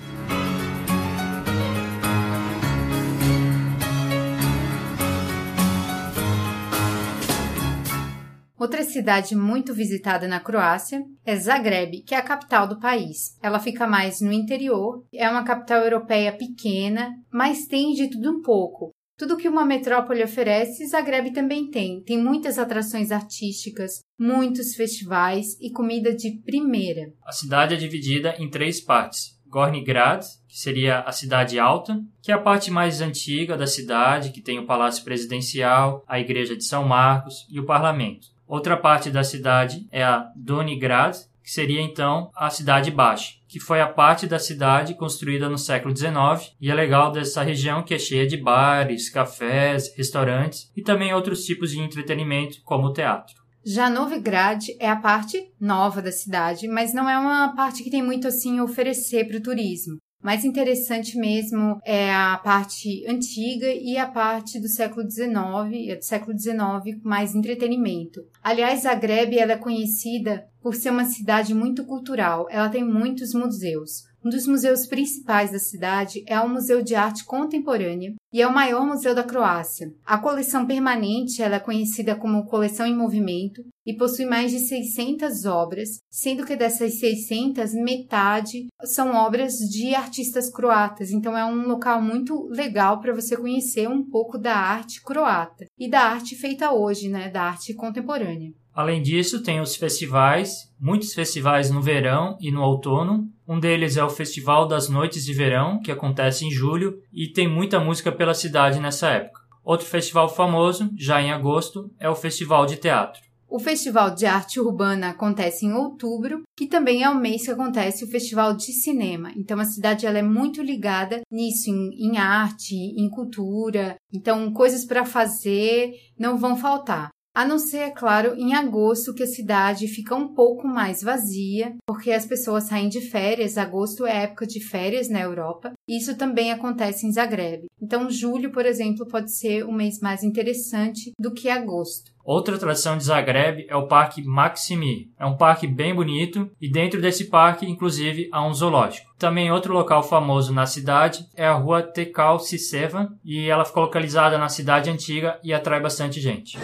Outra cidade muito visitada na Croácia é Zagreb, que é a capital do país. Ela fica mais no interior, é uma capital europeia pequena, mas tem de tudo um pouco. Tudo que uma metrópole oferece, Zagreb também tem. Tem muitas atrações artísticas, muitos festivais e comida de primeira. A cidade é dividida em três partes. Gornji Grad, que seria a cidade alta, que é a parte mais antiga da cidade, que tem o palácio presidencial, a igreja de São Marcos e o parlamento. Outra parte da cidade é a Donigrad, que seria então a cidade baixa, que foi a parte da cidade construída no século XIX e é legal dessa região que é cheia de bares, cafés, restaurantes e também outros tipos de entretenimento como o teatro. Já Novigrad é a parte nova da cidade, mas não é uma parte que tem muito assim a oferecer para o turismo mais interessante mesmo é a parte antiga e a parte do século XIX, é do século XIX com mais entretenimento. Aliás, Zagreb ela é conhecida por ser uma cidade muito cultural. Ela tem muitos museus. Um dos museus principais da cidade é o Museu de Arte Contemporânea e é o maior museu da Croácia. A coleção permanente é conhecida como Coleção em Movimento e possui mais de 600 obras, sendo que dessas 600, metade são obras de artistas croatas. Então é um local muito legal para você conhecer um pouco da arte croata e da arte feita hoje, né, da arte contemporânea. Além disso, tem os festivais, muitos festivais no verão e no outono. Um deles é o Festival das Noites de Verão, que acontece em julho, e tem muita música pela cidade nessa época. Outro festival famoso, já em agosto, é o Festival de Teatro. O Festival de Arte Urbana acontece em outubro, que também é o mês que acontece o Festival de Cinema. Então a cidade ela é muito ligada nisso, em, em arte, em cultura. Então coisas para fazer não vão faltar. A não ser, é claro, em agosto, que a cidade fica um pouco mais vazia, porque as pessoas saem de férias. Agosto é época de férias na Europa. Isso também acontece em Zagreb. Então, julho, por exemplo, pode ser um mês mais interessante do que agosto. Outra atração de Zagreb é o Parque Maksimir. É um parque bem bonito e dentro desse parque, inclusive, há um zoológico. Também outro local famoso na cidade é a rua Tekal Siseva e ela fica localizada na cidade antiga e atrai bastante gente.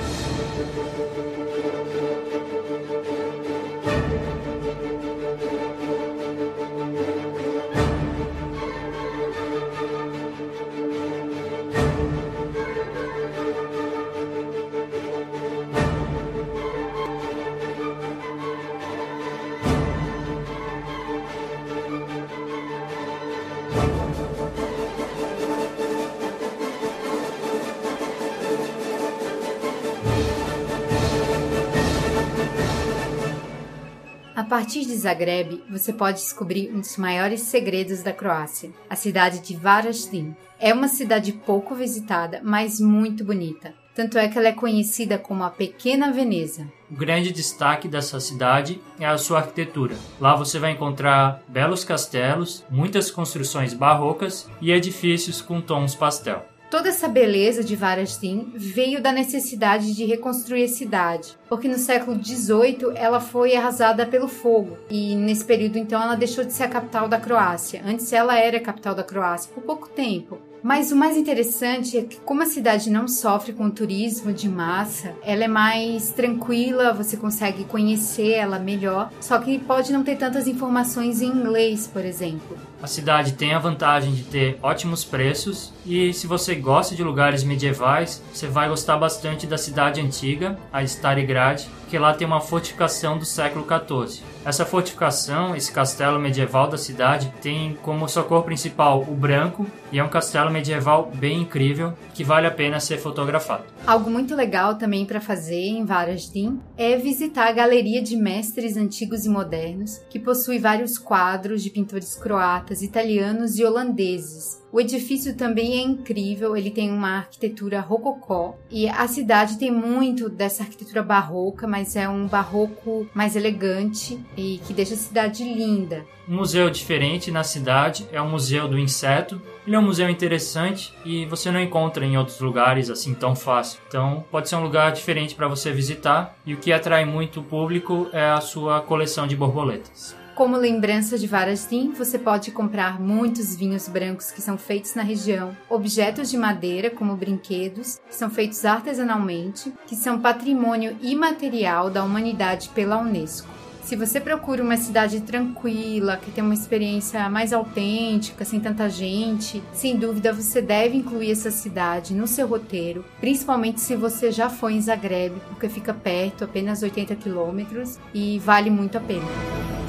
Partir de Zagreb, você pode descobrir um dos maiores segredos da Croácia, a cidade de Varaždin. É uma cidade pouco visitada, mas muito bonita. Tanto é que ela é conhecida como a Pequena Veneza. O grande destaque dessa cidade é a sua arquitetura. Lá você vai encontrar belos castelos, muitas construções barrocas e edifícios com tons pastel. Toda essa beleza de Varaždin veio da necessidade de reconstruir a cidade, porque no século XVIII ela foi arrasada pelo fogo e nesse período então ela deixou de ser a capital da Croácia. Antes ela era a capital da Croácia por pouco tempo. Mas o mais interessante é que, como a cidade não sofre com turismo de massa, ela é mais tranquila, você consegue conhecer ela melhor, só que pode não ter tantas informações em inglês, por exemplo. A cidade tem a vantagem de ter ótimos preços e se você gosta de lugares medievais, você vai gostar bastante da cidade antiga, a Starigrad, que lá tem uma fortificação do século XIV. Essa fortificação, esse castelo medieval da cidade, tem como sua cor principal o branco e é um castelo medieval bem incrível que vale a pena ser fotografado. Algo muito legal também para fazer em Varaždin é visitar a galeria de mestres antigos e modernos, que possui vários quadros de pintores croatas, italianos e holandeses o edifício também é incrível, ele tem uma arquitetura rococó e a cidade tem muito dessa arquitetura barroca, mas é um barroco mais elegante e que deixa a cidade linda. Um museu diferente na cidade é o Museu do Inseto. Ele é um museu interessante e você não encontra em outros lugares assim tão fácil. Então, pode ser um lugar diferente para você visitar e o que atrai muito o público é a sua coleção de borboletas. Como lembrança de Varaždin, você pode comprar muitos vinhos brancos que são feitos na região, objetos de madeira, como brinquedos, que são feitos artesanalmente, que são patrimônio imaterial da humanidade pela Unesco. Se você procura uma cidade tranquila, que tem uma experiência mais autêntica, sem tanta gente, sem dúvida você deve incluir essa cidade no seu roteiro, principalmente se você já foi em Zagreb, porque fica perto, apenas 80 quilômetros, e vale muito a pena.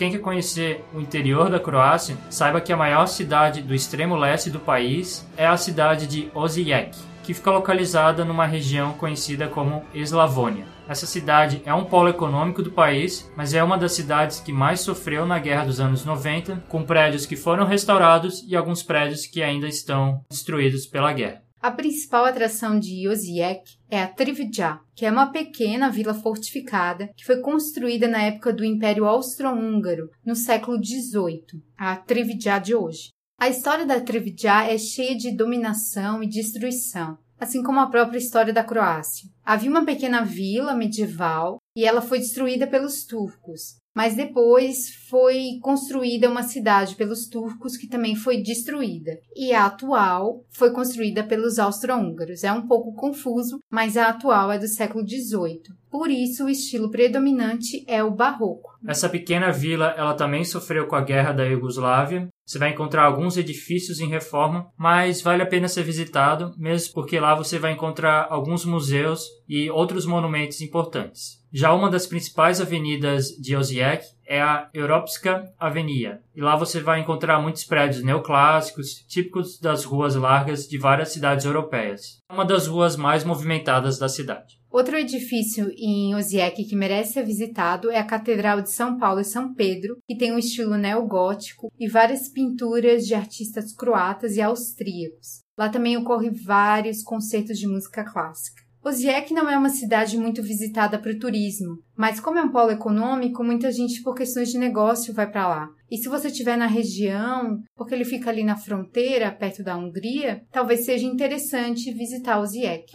Quem quer conhecer o interior da Croácia, saiba que a maior cidade do extremo leste do país é a cidade de Osijek, que fica localizada numa região conhecida como Eslavônia. Essa cidade é um polo econômico do país, mas é uma das cidades que mais sofreu na guerra dos anos 90, com prédios que foram restaurados e alguns prédios que ainda estão destruídos pela guerra. A principal atração de Osijek é a Trivja, que é uma pequena vila fortificada que foi construída na época do Império Austro-Húngaro, no século XVIII, a Trivja de hoje. A história da Trivja é cheia de dominação e destruição, assim como a própria história da Croácia. Havia uma pequena vila medieval e ela foi destruída pelos turcos mas depois foi construída uma cidade pelos turcos que também foi destruída. E a atual foi construída pelos austro-húngaros. É um pouco confuso, mas a atual é do século XVIII. Por isso, o estilo predominante é o barroco. Essa pequena vila, ela também sofreu com a guerra da Iugoslávia. Você vai encontrar alguns edifícios em reforma, mas vale a pena ser visitado, mesmo porque lá você vai encontrar alguns museus e outros monumentos importantes. Já uma das principais avenidas de Osijek é a Europska Avenida, e lá você vai encontrar muitos prédios neoclássicos, típicos das ruas largas de várias cidades europeias. Uma das ruas mais movimentadas da cidade. Outro edifício em Osijek que merece ser visitado é a Catedral de São Paulo e São Pedro, que tem um estilo neogótico e várias pinturas de artistas croatas e austríacos. Lá também ocorrem vários concertos de música clássica. Osijek não é uma cidade muito visitada para o turismo, mas como é um polo econômico, muita gente por questões de negócio vai para lá. E se você estiver na região, porque ele fica ali na fronteira, perto da Hungria, talvez seja interessante visitar Osijek.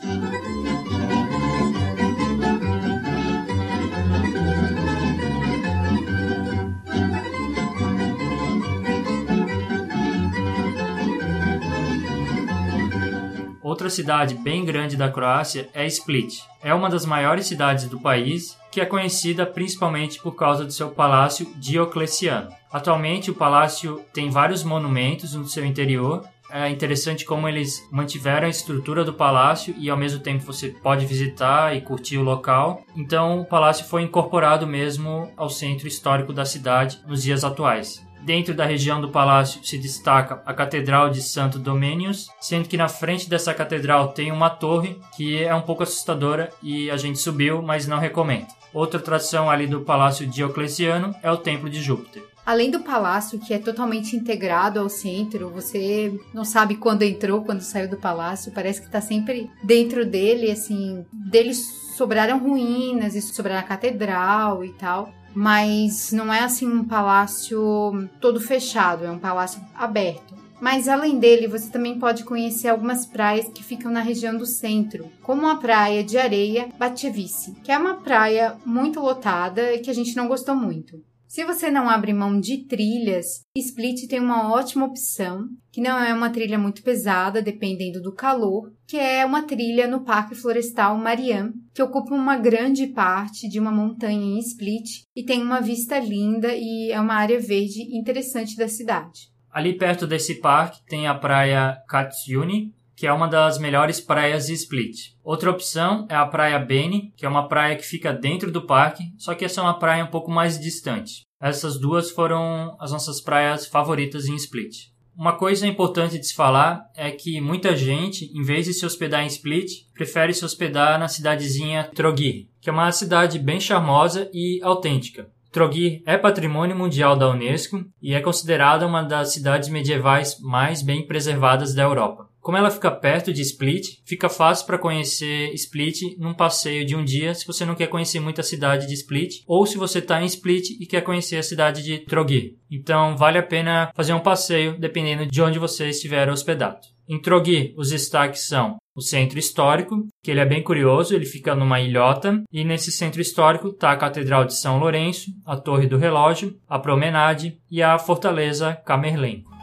Outra cidade bem grande da Croácia é Split. É uma das maiores cidades do país, que é conhecida principalmente por causa do seu palácio Diocleciano. Atualmente, o palácio tem vários monumentos no seu interior. É interessante como eles mantiveram a estrutura do palácio e ao mesmo tempo você pode visitar e curtir o local. Então, o palácio foi incorporado mesmo ao centro histórico da cidade nos dias atuais. Dentro da região do palácio se destaca a Catedral de Santo Domênios, sendo que na frente dessa catedral tem uma torre que é um pouco assustadora e a gente subiu, mas não recomendo. Outra atração ali do Palácio Diocleciano é o Templo de Júpiter. Além do palácio, que é totalmente integrado ao centro, você não sabe quando entrou, quando saiu do palácio, parece que está sempre dentro dele, assim, deles sobraram ruínas e sobraram a catedral e tal. Mas não é assim um palácio todo fechado, é um palácio aberto. Mas além dele, você também pode conhecer algumas praias que ficam na região do centro, como a praia de areia Batchevice, que é uma praia muito lotada e que a gente não gostou muito. Se você não abre mão de trilhas, Split tem uma ótima opção, que não é uma trilha muito pesada, dependendo do calor, que é uma trilha no Parque Florestal Mariam, que ocupa uma grande parte de uma montanha em Split e tem uma vista linda e é uma área verde interessante da cidade. Ali perto desse parque tem a praia Katsuni, que é uma das melhores praias de Split. Outra opção é a Praia Beni, que é uma praia que fica dentro do parque, só que essa é uma praia um pouco mais distante. Essas duas foram as nossas praias favoritas em Split. Uma coisa importante de se falar é que muita gente, em vez de se hospedar em Split, prefere se hospedar na cidadezinha Trogir, que é uma cidade bem charmosa e autêntica. Trogir é patrimônio mundial da Unesco e é considerada uma das cidades medievais mais bem preservadas da Europa. Como ela fica perto de Split, fica fácil para conhecer Split num passeio de um dia se você não quer conhecer muito a cidade de Split, ou se você está em Split e quer conhecer a cidade de Trogir. Então vale a pena fazer um passeio dependendo de onde você estiver hospedado. Em Trogir, os destaques são o centro histórico, que ele é bem curioso, ele fica numa ilhota, e nesse centro histórico está a Catedral de São Lourenço, a Torre do Relógio, a Promenade e a Fortaleza Camerlenco.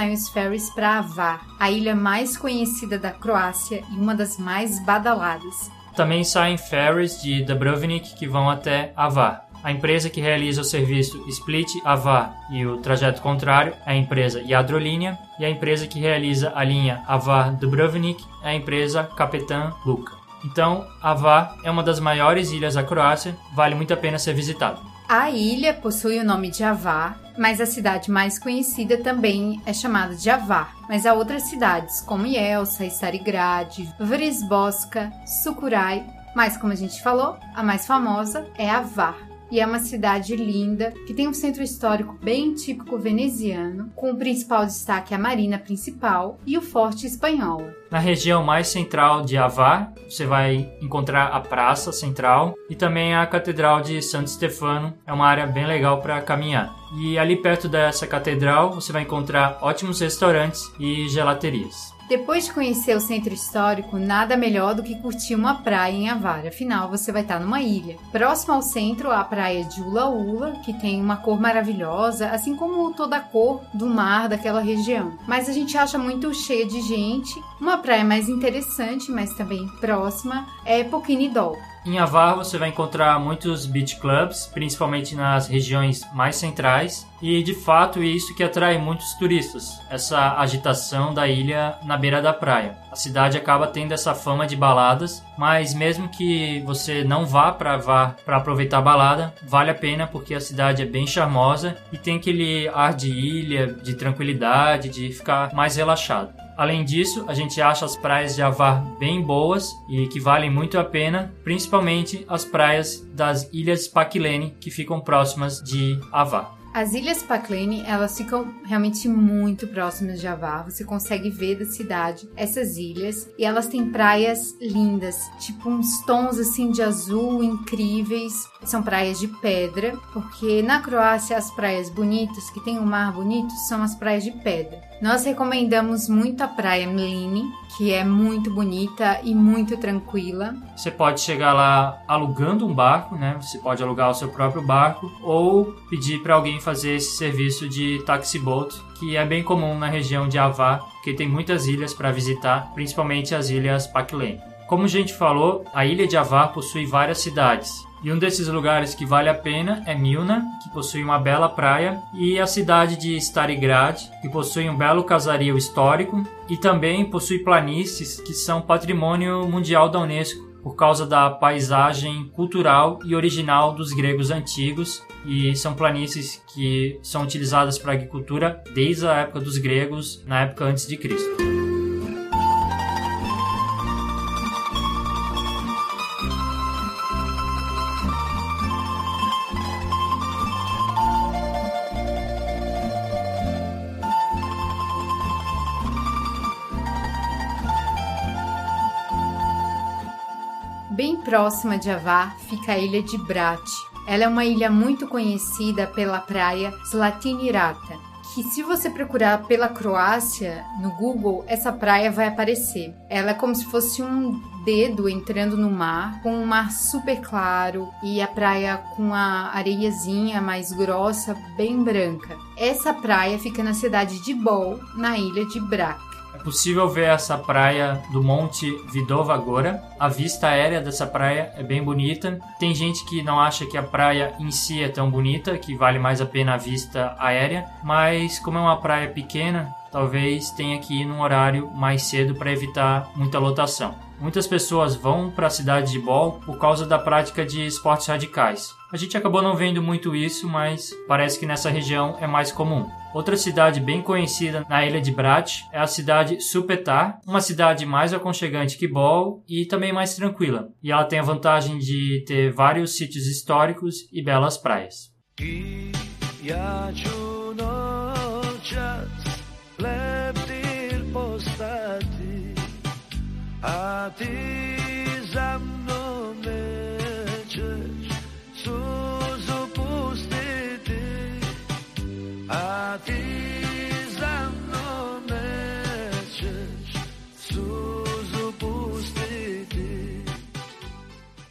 Os ferries para Avar, a ilha mais conhecida da Croácia e uma das mais badaladas. Também saem ferries de Dubrovnik que vão até Avar. A empresa que realiza o serviço Split Avar e o trajeto contrário é a empresa Yadrolinha e a empresa que realiza a linha Avar Dubrovnik é a empresa Capetan Luka. Então, Avar é uma das maiores ilhas da Croácia, vale muito a pena ser visitado. A ilha possui o nome de Avar, mas a cidade mais conhecida também é chamada de Avar. Mas há outras cidades, como Jelsa, Starigrad, Vrisboska, Sukurai, mas como a gente falou, a mais famosa é Avar e é uma cidade linda que tem um centro histórico bem típico veneziano, com o principal destaque a marina principal e o forte espanhol. Na região mais central de Avar, você vai encontrar a praça central e também a Catedral de Santo Stefano, é uma área bem legal para caminhar. E ali perto dessa catedral você vai encontrar ótimos restaurantes e gelaterias. Depois de conhecer o centro histórico, nada melhor do que curtir uma praia em Avar, afinal você vai estar numa ilha. Próximo ao centro, a praia de Ula Ula, que tem uma cor maravilhosa, assim como toda a cor do mar daquela região. Mas a gente acha muito cheia de gente. Uma praia mais interessante, mas também próxima, é Poquinidol. Em Avar você vai encontrar muitos beach clubs, principalmente nas regiões mais centrais, e de fato é isso que atrai muitos turistas, essa agitação da ilha na beira da praia. A cidade acaba tendo essa fama de baladas, mas mesmo que você não vá para Avar para aproveitar a balada, vale a pena porque a cidade é bem charmosa e tem aquele ar de ilha, de tranquilidade, de ficar mais relaxado. Além disso, a gente acha as praias de Avar bem boas e que valem muito a pena, principalmente as praias das Ilhas Pakilene, que ficam próximas de Avar. As Ilhas Paklene, elas ficam realmente muito próximas de Avar. Você consegue ver da cidade essas ilhas e elas têm praias lindas, tipo uns tons assim de azul incríveis. São praias de pedra, porque na Croácia as praias bonitas, que tem um mar bonito, são as praias de pedra. Nós recomendamos muito a praia Mline, que é muito bonita e muito tranquila. Você pode chegar lá alugando um barco, né? Você pode alugar o seu próprio barco ou pedir para alguém fazer esse serviço de taxi boat, que é bem comum na região de Avar, porque tem muitas ilhas para visitar, principalmente as ilhas Paklen. Como a gente falou, a ilha de Avar possui várias cidades. E um desses lugares que vale a pena é Milna, que possui uma bela praia, e a cidade de Starigrad, que possui um belo casario histórico e também possui planícies que são patrimônio mundial da Unesco por causa da paisagem cultural e original dos gregos antigos e são planícies que são utilizadas para agricultura desde a época dos gregos, na época antes de Cristo. Próxima de Avar fica a ilha de Brat. Ela é uma ilha muito conhecida pela praia Slatinirata, que se você procurar pela Croácia no Google, essa praia vai aparecer. Ela é como se fosse um dedo entrando no mar, com um mar super claro e a praia com a areiazinha mais grossa, bem branca. Essa praia fica na cidade de Bol, na ilha de Brac. É possível ver essa praia do Monte Vidova agora. A vista aérea dessa praia é bem bonita. Tem gente que não acha que a praia em si é tão bonita, que vale mais a pena a vista aérea, mas como é uma praia pequena, talvez tenha que ir num horário mais cedo para evitar muita lotação. Muitas pessoas vão para a cidade de Bol por causa da prática de esportes radicais. A gente acabou não vendo muito isso, mas parece que nessa região é mais comum. Outra cidade bem conhecida na ilha de Brat é a cidade Supetar, uma cidade mais aconchegante que Bol e também mais tranquila. E ela tem a vantagem de ter vários sítios históricos e belas praias.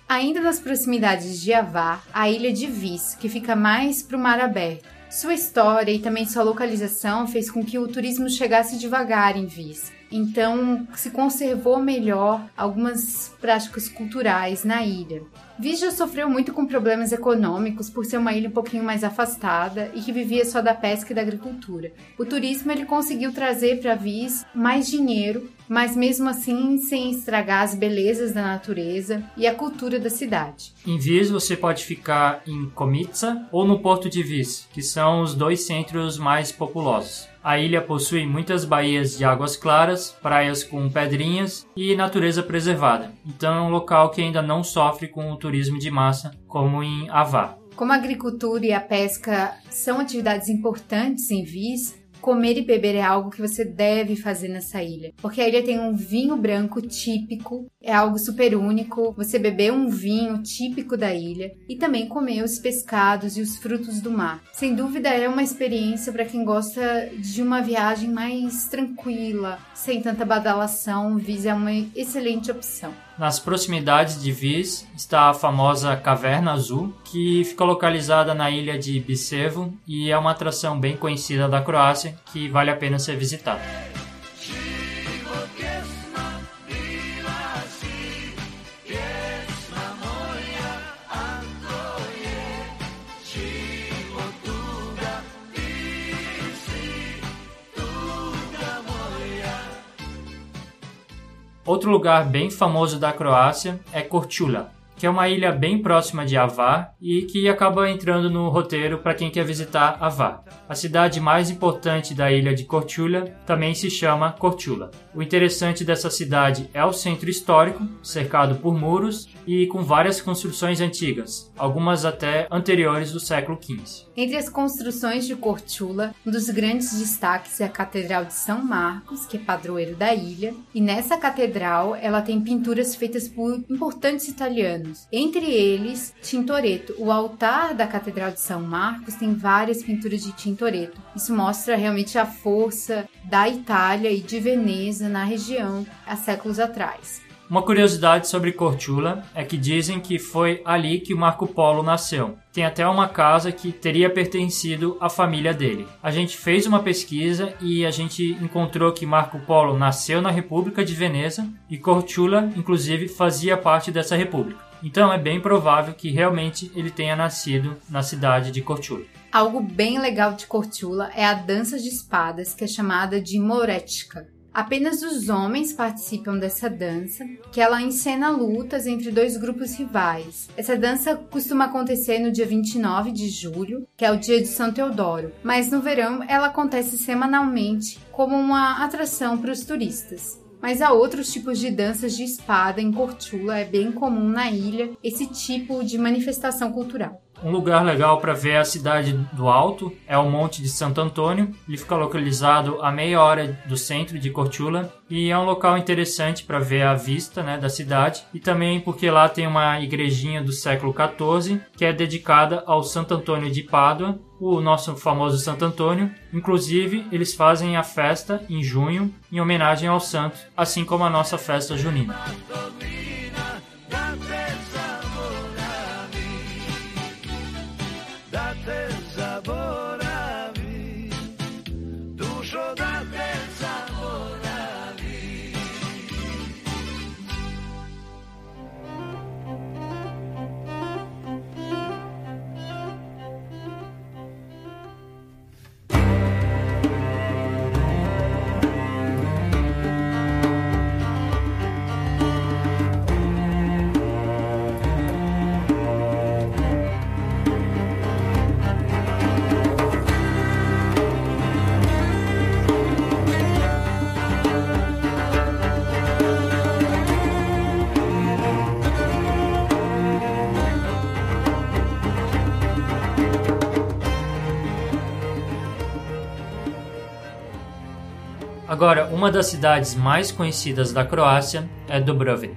Ainda nas proximidades de Avar, a ilha de Vis, que fica mais para o mar aberto. Sua história e também sua localização fez com que o turismo chegasse devagar em Vis então, se conservou melhor algumas práticas culturais na ilha. Vigia sofreu muito com problemas econômicos por ser uma ilha um pouquinho mais afastada e que vivia só da pesca e da agricultura. O turismo ele conseguiu trazer para Vis mais dinheiro, mas mesmo assim sem estragar as belezas da natureza e a cultura da cidade. Em Vis você pode ficar em Komica ou no Porto de Vis, que são os dois centros mais populosos. A ilha possui muitas baías de águas claras, praias com pedrinhas e natureza preservada. Então é um local que ainda não sofre com o turismo de massa como em Avá. Como a agricultura e a pesca são atividades importantes em Vis, Comer e beber é algo que você deve fazer nessa ilha, porque a ilha tem um vinho branco típico, é algo super único. Você beber um vinho típico da ilha e também comer os pescados e os frutos do mar. Sem dúvida é uma experiência para quem gosta de uma viagem mais tranquila, sem tanta badalação. Vis é uma excelente opção. Nas proximidades de Vis está a famosa Caverna Azul, que fica localizada na ilha de Bisevo e é uma atração bem conhecida da Croácia que vale a pena ser visitada. Outro lugar bem famoso da Croácia é Korčula, que é uma ilha bem próxima de Avar e que acaba entrando no roteiro para quem quer visitar Avar. A cidade mais importante da ilha de Korčula também se chama Korčula. O interessante dessa cidade é o centro histórico, cercado por muros e com várias construções antigas, algumas até anteriores do século XV. Entre as construções de Korčula, um dos grandes destaques é a Catedral de São Marcos, que é padroeiro da ilha, e nessa catedral ela tem pinturas feitas por importantes italianos. Entre eles, Tintoretto. O altar da Catedral de São Marcos tem várias pinturas de Tintoretto. Isso mostra realmente a força da Itália e de Veneza na região há séculos atrás. Uma curiosidade sobre Cortula é que dizem que foi ali que Marco Polo nasceu. Tem até uma casa que teria pertencido à família dele. A gente fez uma pesquisa e a gente encontrou que Marco Polo nasceu na República de Veneza e Cortula, inclusive, fazia parte dessa república. Então é bem provável que realmente ele tenha nascido na cidade de Cortula. Algo bem legal de Cortula é a dança de espadas, que é chamada de Moretica. Apenas os homens participam dessa dança, que ela encena lutas entre dois grupos rivais. Essa dança costuma acontecer no dia 29 de julho, que é o dia de São Teodoro, mas no verão ela acontece semanalmente como uma atração para os turistas. Mas há outros tipos de danças de espada em Cortula, é bem comum na ilha esse tipo de manifestação cultural. Um lugar legal para ver a cidade do alto é o Monte de Santo Antônio. Ele fica localizado a meia hora do centro de Cortula e é um local interessante para ver a vista né, da cidade e também porque lá tem uma igrejinha do século XIV que é dedicada ao Santo Antônio de Pádua, o nosso famoso Santo Antônio. Inclusive, eles fazem a festa em junho em homenagem ao santo, assim como a nossa festa junina. Agora, uma das cidades mais conhecidas da Croácia é Dubrovnik.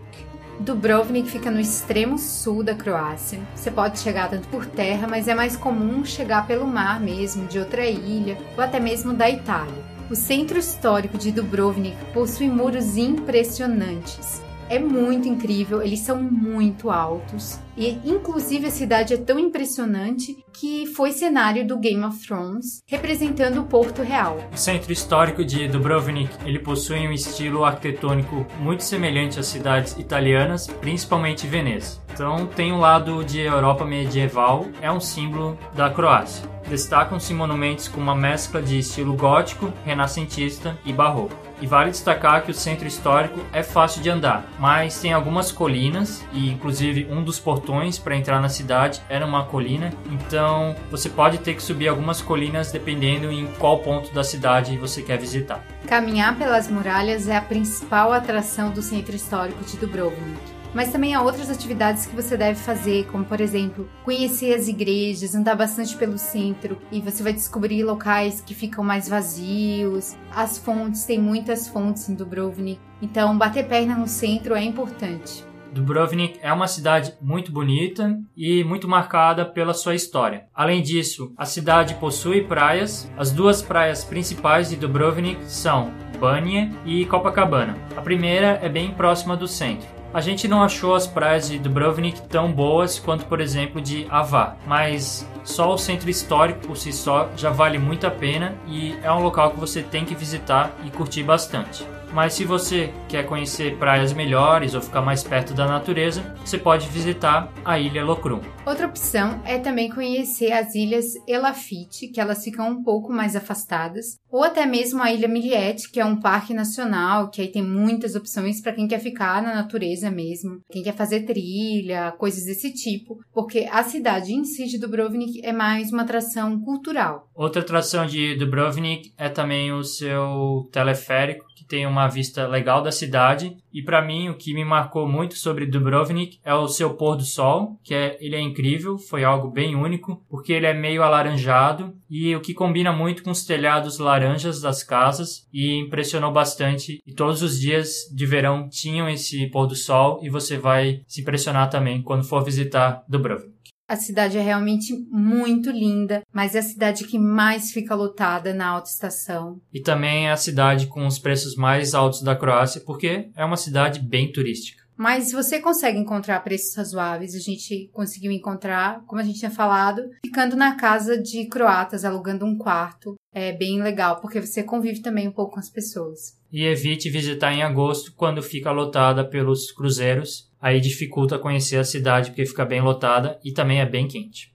Dubrovnik fica no extremo sul da Croácia. Você pode chegar tanto por terra, mas é mais comum chegar pelo mar mesmo, de outra ilha ou até mesmo da Itália. O centro histórico de Dubrovnik possui muros impressionantes é muito incrível, eles são muito altos. E inclusive a cidade é tão impressionante que foi cenário do Game of Thrones, representando o Porto Real. O centro histórico de Dubrovnik, ele possui um estilo arquitetônico muito semelhante às cidades italianas, principalmente Veneza. Então tem um lado de Europa medieval, é um símbolo da Croácia. Destacam-se monumentos com uma mescla de estilo gótico, renascentista e barroco. E vale destacar que o centro histórico é fácil de andar, mas tem algumas colinas e inclusive um dos portões para entrar na cidade era uma colina, então você pode ter que subir algumas colinas dependendo em qual ponto da cidade você quer visitar. Caminhar pelas muralhas é a principal atração do centro histórico de Dubrovnik. Mas também há outras atividades que você deve fazer, como por exemplo, conhecer as igrejas, andar bastante pelo centro e você vai descobrir locais que ficam mais vazios. As fontes, tem muitas fontes em Dubrovnik, então bater perna no centro é importante. Dubrovnik é uma cidade muito bonita e muito marcada pela sua história. Além disso, a cidade possui praias. As duas praias principais de Dubrovnik são Banje e Copacabana. A primeira é bem próxima do centro. A gente não achou as praias de Dubrovnik tão boas quanto, por exemplo, de Avar, mas só o centro histórico por si só já vale muito a pena e é um local que você tem que visitar e curtir bastante. Mas se você quer conhecer praias melhores ou ficar mais perto da natureza, você pode visitar a ilha Lokrum. Outra opção é também conhecer as ilhas Elafite, que elas ficam um pouco mais afastadas, ou até mesmo a ilha Miliete, que é um parque nacional, que aí tem muitas opções para quem quer ficar na natureza mesmo, quem quer fazer trilha, coisas desse tipo, porque a cidade em si de Dubrovnik é mais uma atração cultural. Outra atração de Dubrovnik é também o seu teleférico, que tem uma vista legal da cidade. E para mim, o que me marcou muito sobre Dubrovnik é o seu pôr do sol, que é, ele é incrível, foi algo bem único, porque ele é meio alaranjado e o que combina muito com os telhados laranjas laranjas das casas e impressionou bastante. E todos os dias de verão tinham esse pôr do sol e você vai se impressionar também quando for visitar Dubrovnik. A cidade é realmente muito linda, mas é a cidade que mais fica lotada na alta estação. E também é a cidade com os preços mais altos da Croácia, porque é uma cidade bem turística. Mas você consegue encontrar preços razoáveis. A gente conseguiu encontrar, como a gente tinha falado, ficando na casa de croatas, alugando um quarto. É bem legal, porque você convive também um pouco com as pessoas. E evite visitar em agosto, quando fica lotada pelos cruzeiros. Aí dificulta conhecer a cidade, porque fica bem lotada e também é bem quente.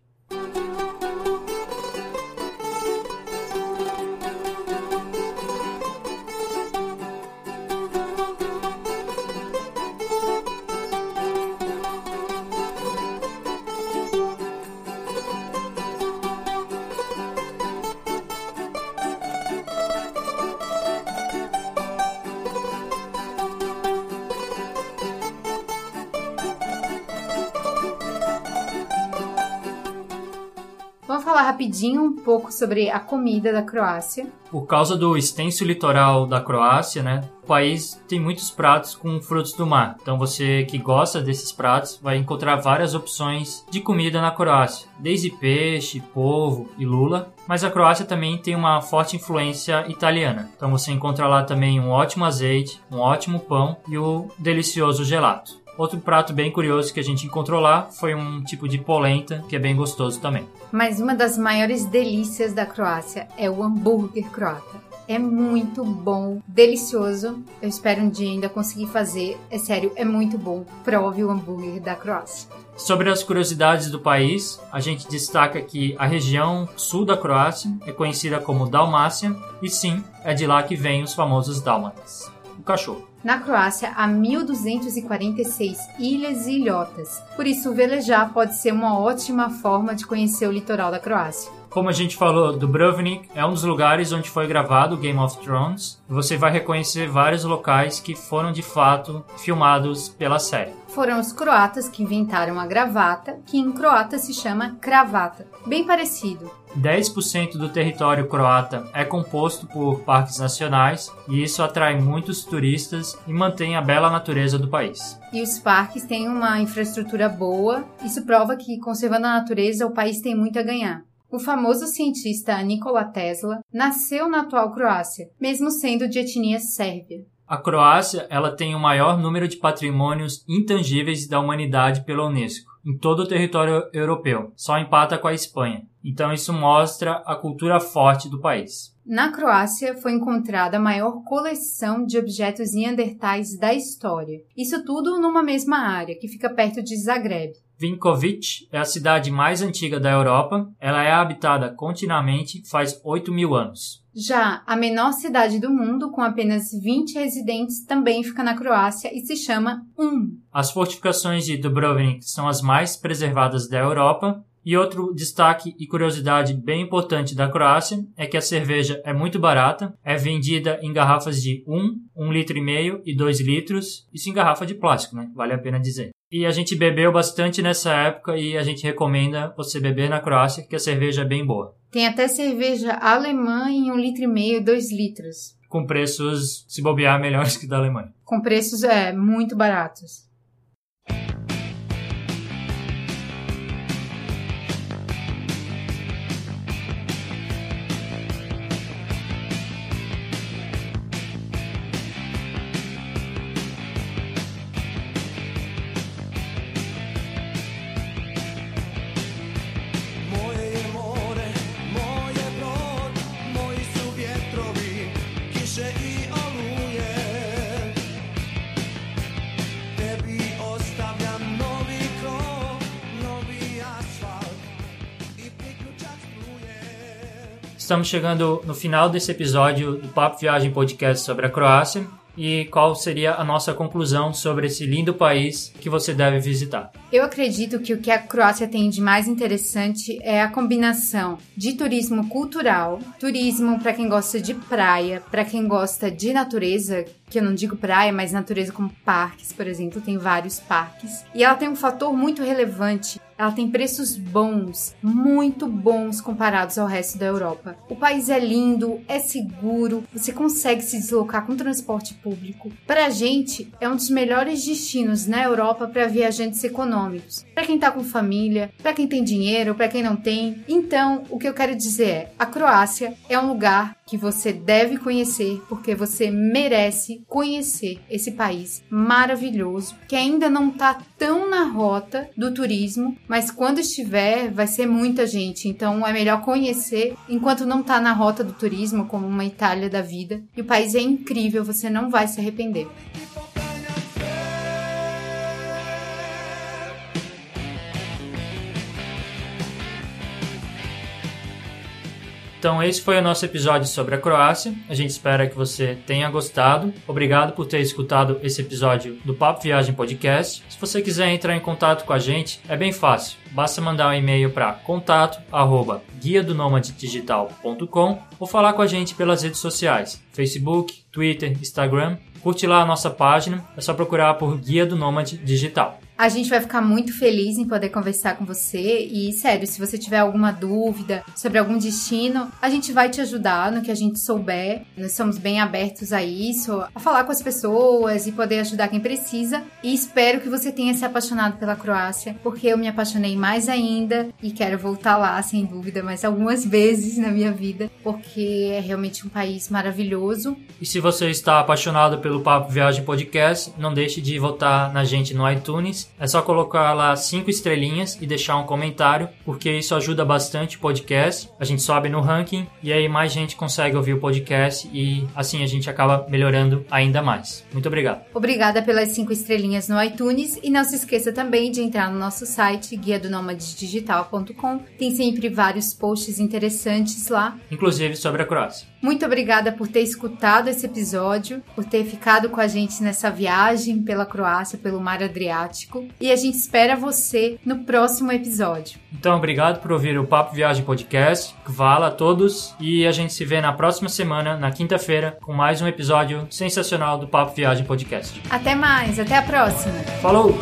Pouco sobre a comida da Croácia. Por causa do extenso litoral da Croácia, né? O país tem muitos pratos com frutos do mar. Então você que gosta desses pratos vai encontrar várias opções de comida na Croácia, desde peixe, polvo e lula. Mas a Croácia também tem uma forte influência italiana. Então você encontra lá também um ótimo azeite, um ótimo pão e o delicioso gelato. Outro prato bem curioso que a gente encontrou lá foi um tipo de polenta, que é bem gostoso também. Mas uma das maiores delícias da Croácia é o hambúrguer croata. É muito bom, delicioso. Eu espero um dia ainda conseguir fazer. É sério, é muito bom. Prove o hambúrguer da Croácia. Sobre as curiosidades do país, a gente destaca que a região sul da Croácia é conhecida como Dalmácia, e sim, é de lá que vêm os famosos dálmatas, o cachorro. Na Croácia há 1.246 ilhas e ilhotas, por isso velejar pode ser uma ótima forma de conhecer o litoral da Croácia. Como a gente falou, Dubrovnik é um dos lugares onde foi gravado Game of Thrones. Você vai reconhecer vários locais que foram de fato filmados pela série. Foram os croatas que inventaram a gravata, que em croata se chama cravata, bem parecido. 10% do território croata é composto por parques nacionais e isso atrai muitos turistas e mantém a bela natureza do país. E os parques têm uma infraestrutura boa, isso prova que conservando a natureza o país tem muito a ganhar. O famoso cientista Nikola Tesla nasceu na atual Croácia, mesmo sendo de etnia sérvia. A Croácia ela tem o maior número de patrimônios intangíveis da humanidade pela Unesco em todo o território europeu, só empata com a Espanha. Então isso mostra a cultura forte do país. Na Croácia foi encontrada a maior coleção de objetos neandertais da história. Isso tudo numa mesma área, que fica perto de Zagreb. Vinkovic é a cidade mais antiga da Europa. Ela é habitada continuamente faz 8 mil anos. Já a menor cidade do mundo, com apenas 20 residentes, também fica na Croácia e se chama Um. As fortificações de Dubrovnik são as mais preservadas da Europa. E outro destaque e curiosidade bem importante da Croácia é que a cerveja é muito barata, é vendida em garrafas de 1, 1 litro e meio e 2 litros, isso em garrafa de plástico, né? Vale a pena dizer. E a gente bebeu bastante nessa época e a gente recomenda você beber na Croácia, que a cerveja é bem boa. Tem até cerveja alemã em um litro e meio, dois litros. Com preços, se bobear, melhores que da Alemanha. Com preços, é, muito baratos. Estamos chegando no final desse episódio do Papo Viagem Podcast sobre a Croácia e qual seria a nossa conclusão sobre esse lindo país que você deve visitar. Eu acredito que o que a Croácia tem de mais interessante é a combinação de turismo cultural, turismo para quem gosta de praia, para quem gosta de natureza, que eu não digo praia, mas natureza como parques, por exemplo, tem vários parques. E ela tem um fator muito relevante ela tem preços bons, muito bons comparados ao resto da Europa. O país é lindo, é seguro, você consegue se deslocar com transporte público. Para a gente, é um dos melhores destinos na Europa para viajantes econômicos. Para quem está com família, para quem tem dinheiro, para quem não tem. Então, o que eu quero dizer é: a Croácia é um lugar que você deve conhecer porque você merece conhecer esse país maravilhoso que ainda não está tão na rota do turismo, mas quando estiver vai ser muita gente, então é melhor conhecer enquanto não está na rota do turismo, como uma Itália da vida. E o país é incrível, você não vai se arrepender. Então, esse foi o nosso episódio sobre a Croácia. A gente espera que você tenha gostado. Obrigado por ter escutado esse episódio do Papo Viagem Podcast. Se você quiser entrar em contato com a gente, é bem fácil. Basta mandar um e-mail para contato guia do digital.com ou falar com a gente pelas redes sociais: Facebook, Twitter, Instagram. Curte lá a nossa página, é só procurar por Guia do Nômade Digital. A gente vai ficar muito feliz em poder conversar com você e, sério, se você tiver alguma dúvida sobre algum destino, a gente vai te ajudar no que a gente souber. Nós somos bem abertos a isso, a falar com as pessoas e poder ajudar quem precisa. E espero que você tenha se apaixonado pela Croácia, porque eu me apaixonei mais ainda e quero voltar lá, sem dúvida, mais algumas vezes na minha vida, porque é realmente um país maravilhoso. E se você está apaixonado pelo Papo Viagem Podcast, não deixe de votar na gente no iTunes é só colocar lá cinco estrelinhas e deixar um comentário, porque isso ajuda bastante o podcast. A gente sobe no ranking e aí mais gente consegue ouvir o podcast e assim a gente acaba melhorando ainda mais. Muito obrigado. Obrigada pelas cinco estrelinhas no iTunes e não se esqueça também de entrar no nosso site guia do. Tem sempre vários posts interessantes lá, inclusive sobre a Croácia. Muito obrigada por ter escutado esse episódio, por ter ficado com a gente nessa viagem pela Croácia, pelo Mar Adriático. E a gente espera você no próximo episódio. Então, obrigado por ouvir o Papo Viagem Podcast. Vala a todos e a gente se vê na próxima semana, na quinta-feira, com mais um episódio sensacional do Papo Viagem Podcast. Até mais, até a próxima. Falou!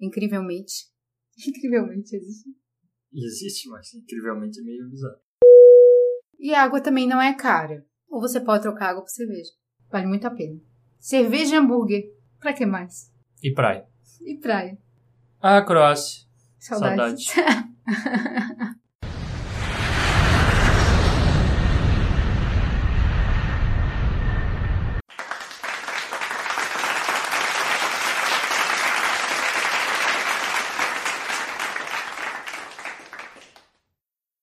Incrivelmente. Incrivelmente existe. Existe, mas incrivelmente é meio bizarro. E a água também não é cara. Ou você pode trocar água por cerveja. Vale muito a pena. Cerveja e hambúrguer. Pra que mais? E praia. E praia. Ah, Croácia. Saudades. Saudade.